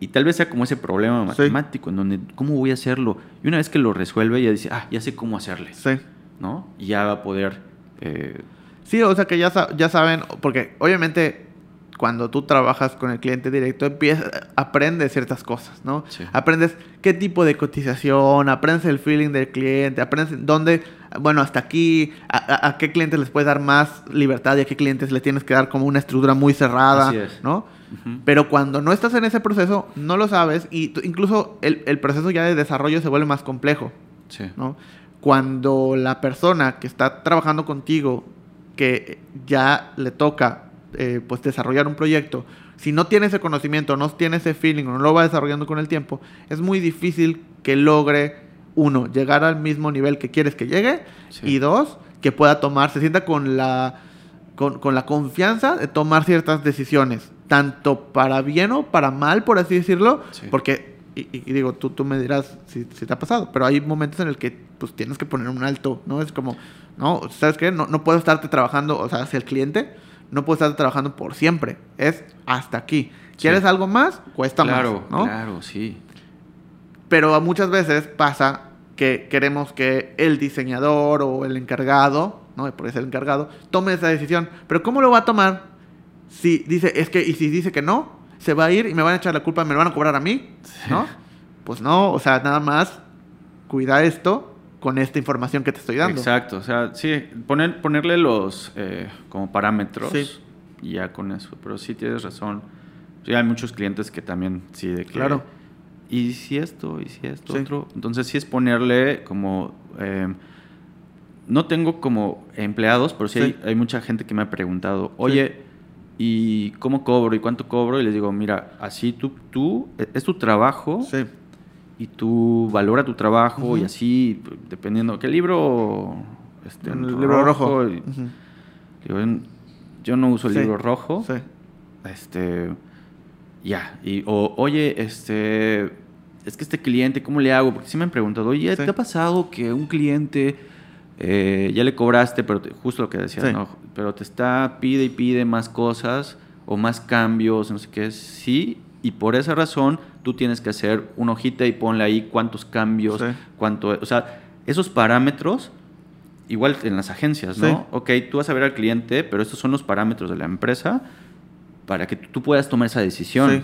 Y tal vez sea como ese problema Sí. matemático, en donde, ¿cómo voy a hacerlo? Y una vez que lo resuelve, ya dice, ah, ya sé cómo hacerle. Sí. ¿No? Y ya va a poder... eh, Sí, o sea que ya, ya saben, porque obviamente cuando tú trabajas con el cliente directo, empiezas, aprendes ciertas cosas, ¿no? Sí. Aprendes qué tipo de cotización, aprendes el feeling del cliente, aprendes dónde, bueno, hasta aquí, a, a- a qué clientes les puedes dar más libertad y a qué clientes le tienes que dar como una estructura muy cerrada, Así es. ¿no? Pero cuando no estás en ese proceso, no lo sabes y incluso el, el proceso ya de desarrollo se vuelve más complejo, Sí. ¿no? Cuando la persona que está trabajando contigo, que ya le toca eh, pues desarrollar un proyecto, si no tiene ese conocimiento, no tiene ese feeling, o no lo va desarrollando con el tiempo, es muy difícil que logre, uno, llegar al mismo nivel que quieres que llegue, Sí. y dos, que pueda tomar, se sienta con la, con, con la confianza de tomar ciertas decisiones, tanto para bien o para mal, por así decirlo, Sí. porque, y, y digo, tú, tú me dirás si, si te ha pasado, pero hay momentos en el que pues tienes que poner un alto, ¿no? Es como, no, ¿sabes qué? No, no puedo estarte trabajando, o sea, hacia el cliente, no puedo estarte trabajando por siempre, es hasta aquí. ¿Quieres Sí. algo más? Cuesta Claro, más, ¿no? claro, sí. Pero muchas veces pasa que queremos que el diseñador o el encargado, ¿no? Por ser el encargado, tome esa decisión. Pero ¿cómo lo va a tomar si dice, es que, y si dice que no, se va a ir y me van a echar la culpa, me lo van a cobrar a mí, ¿no? Pues no, o sea, nada más cuida esto con esta información que te estoy dando. Exacto, o sea, sí, poner, ponerle los eh, como parámetros Sí. y ya con eso. Pero sí tienes razón. Sí, hay muchos clientes que también, sí, de que... Claro. Y si esto, y si esto, Sí. otro. Entonces sí es ponerle como... eh, no tengo como empleados, pero sí, hay mucha gente que me ha preguntado, oye, ¿y cómo cobro? ¿Y cuánto cobro? Y les digo, mira, así tú, tú e, es tu trabajo Sí, y tú valora tu trabajo y así, dependiendo, ¿qué libro? Este, el libro rojo. y- Ujú. digo, "En- yo no uso el Sí, libro rojo. Sí. Este, ya, y, o, oye, este, es que este cliente, ¿cómo le hago? Porque sí me han preguntado, oye, Sí. ¿te ha pasado que un cliente eh, ya le cobraste, pero te- justo lo que decías. Pero te está, pide y pide más cosas o más cambios, no sé qué, sí, y por esa razón tú tienes que hacer una hojita y ponle ahí cuántos cambios, Sí. cuánto, o sea, esos parámetros, igual en las agencias, ¿no? Sí. Ok, tú vas a ver al cliente, pero estos son los parámetros de la empresa para que tú puedas tomar esa decisión. Sí.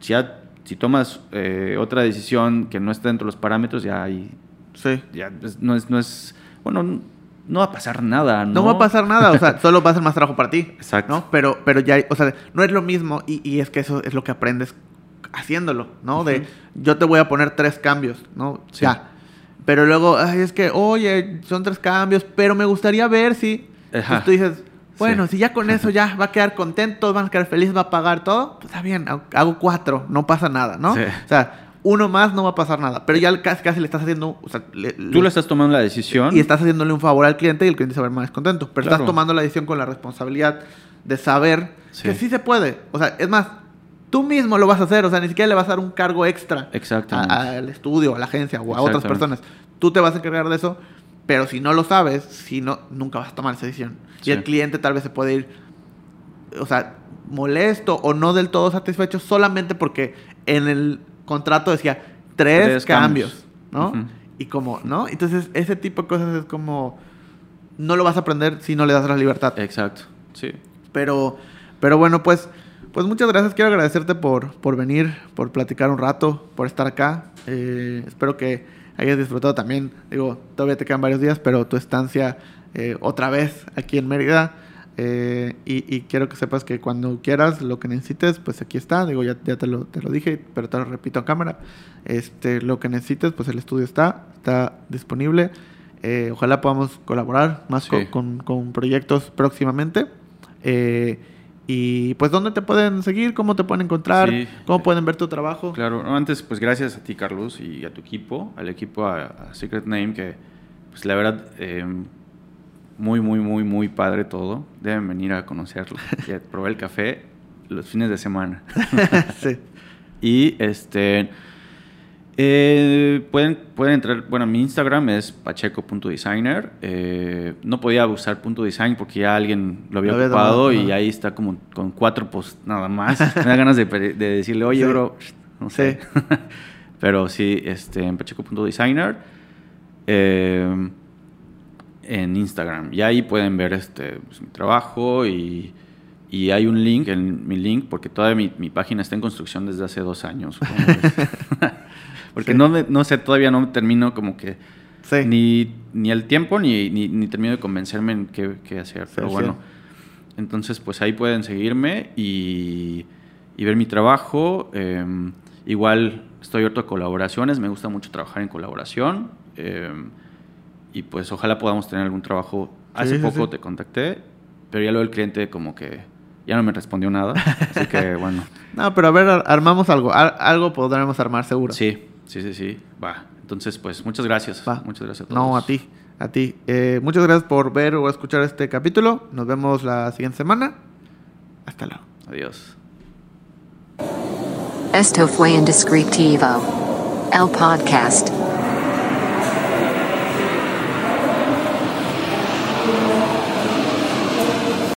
Si, ya- si tomas eh, otra decisión que no está dentro de los parámetros, ya ahí Sí. ya es- no es, no es, bueno, no va a pasar nada, ¿no? No va a pasar nada, o sea, solo va a ser más trabajo para ti. Exacto. ¿no? Pero, pero ya, o sea, no es lo mismo y, y es que eso es lo que aprendes haciéndolo, ¿no? De yo te voy a poner tres cambios, ¿no? Sí. Ya. Pero luego, ay, es que, oye, son tres cambios, pero me gustaría ver si... Tú dices, bueno, Sí. si ya con eso ya va a quedar contento, van a quedar felices, va a pagar todo, pues está bien, hago cuatro, no pasa nada, ¿no? Sí. O sea, uno más no va a pasar nada, pero ya casi, casi le estás haciendo... O sea, le- Tú le- estás tomando la decisión. y estás haciéndole un favor al cliente y el cliente se va a ver más contento. Pero Claro. estás tomando la decisión con la responsabilidad de saber Sí. que sí se puede. O sea, es más, tú mismo lo vas a hacer. O sea, ni siquiera le vas a dar un cargo extra al estudio, a la agencia o a otras personas. Tú te vas a encargar de eso. Pero si no lo sabes, si no, nunca vas a tomar esa decisión. Sí. Y el cliente tal vez se puede ir, o sea, molesto o no del todo satisfecho solamente porque en el contrato decía tres, Tres cambios, cambios. ¿no? Y como, ¿no? Entonces, ese tipo de cosas es como, no lo vas a aprender si no le das la libertad. Exacto, sí. Pero, pero bueno, pues, pues muchas gracias. Quiero agradecerte por, por venir, por platicar un rato, por estar acá. Eh, espero que hayas disfrutado también. Digo, todavía te quedan varios días, pero tu estancia eh, otra vez aquí en Mérida. Eh, y, y quiero que sepas que cuando quieras lo que necesites, pues aquí está. Digo, ya, ya te, lo, te lo dije, pero te lo repito a cámara. Este, lo que necesites, pues el estudio está, está disponible. Eh, ojalá podamos colaborar más Sí. con, con- con proyectos próximamente. Eh, y pues, ¿dónde te pueden seguir? ¿Cómo te pueden encontrar? Sí. ¿Cómo pueden ver tu trabajo? Claro, no, antes, pues gracias a ti, Carlos, y a tu equipo, al equipo, a, a Secret Name, que, pues la verdad, eh, muy, muy, muy, muy padre todo. Deben venir a conocerlo y a probar el café los fines de semana. sí. Y este. eh, pueden, pueden entrar. Bueno, mi Instagram es pacheco.designer. Eh, no podía usar punto design porque ya alguien lo había Lo había ocupado tomado, y ahí está como con cuatro posts nada más. Me da ganas de, decirle, oye, Sí. bro, no sé. Pero sí, este, en pacheco.designer. Eh, en Instagram. Y ahí pueden ver este, pues, mi trabajo y Y hay un link en mi link, porque toda mi, mi página está en construcción desde hace dos años. porque Sí. no, no sé, todavía no termino como que Sí. ni, ni el tiempo ni, ni, ni termino de convencerme en qué, qué hacer. Pero sí. bueno, entonces pues ahí pueden seguirme y, y ver mi trabajo. Eh, igual estoy abierto a colaboraciones, me gusta mucho trabajar en colaboración. eh, y pues ojalá podamos tener algún trabajo. Hace Sí, sí, poco sí. te contacté, pero ya luego el cliente como que ya no me respondió nada. Así que bueno, No, pero a ver, ar- armamos algo. Al- algo podremos armar seguro. sí, sí, sí, sí, va. Entonces pues muchas gracias. Va. Muchas gracias a todos. No, a ti. A ti. Eh, muchas gracias por ver o escuchar este capítulo. Nos vemos la siguiente semana. Hasta luego. Adiós. Esto fue Indescriptivo. El podcast.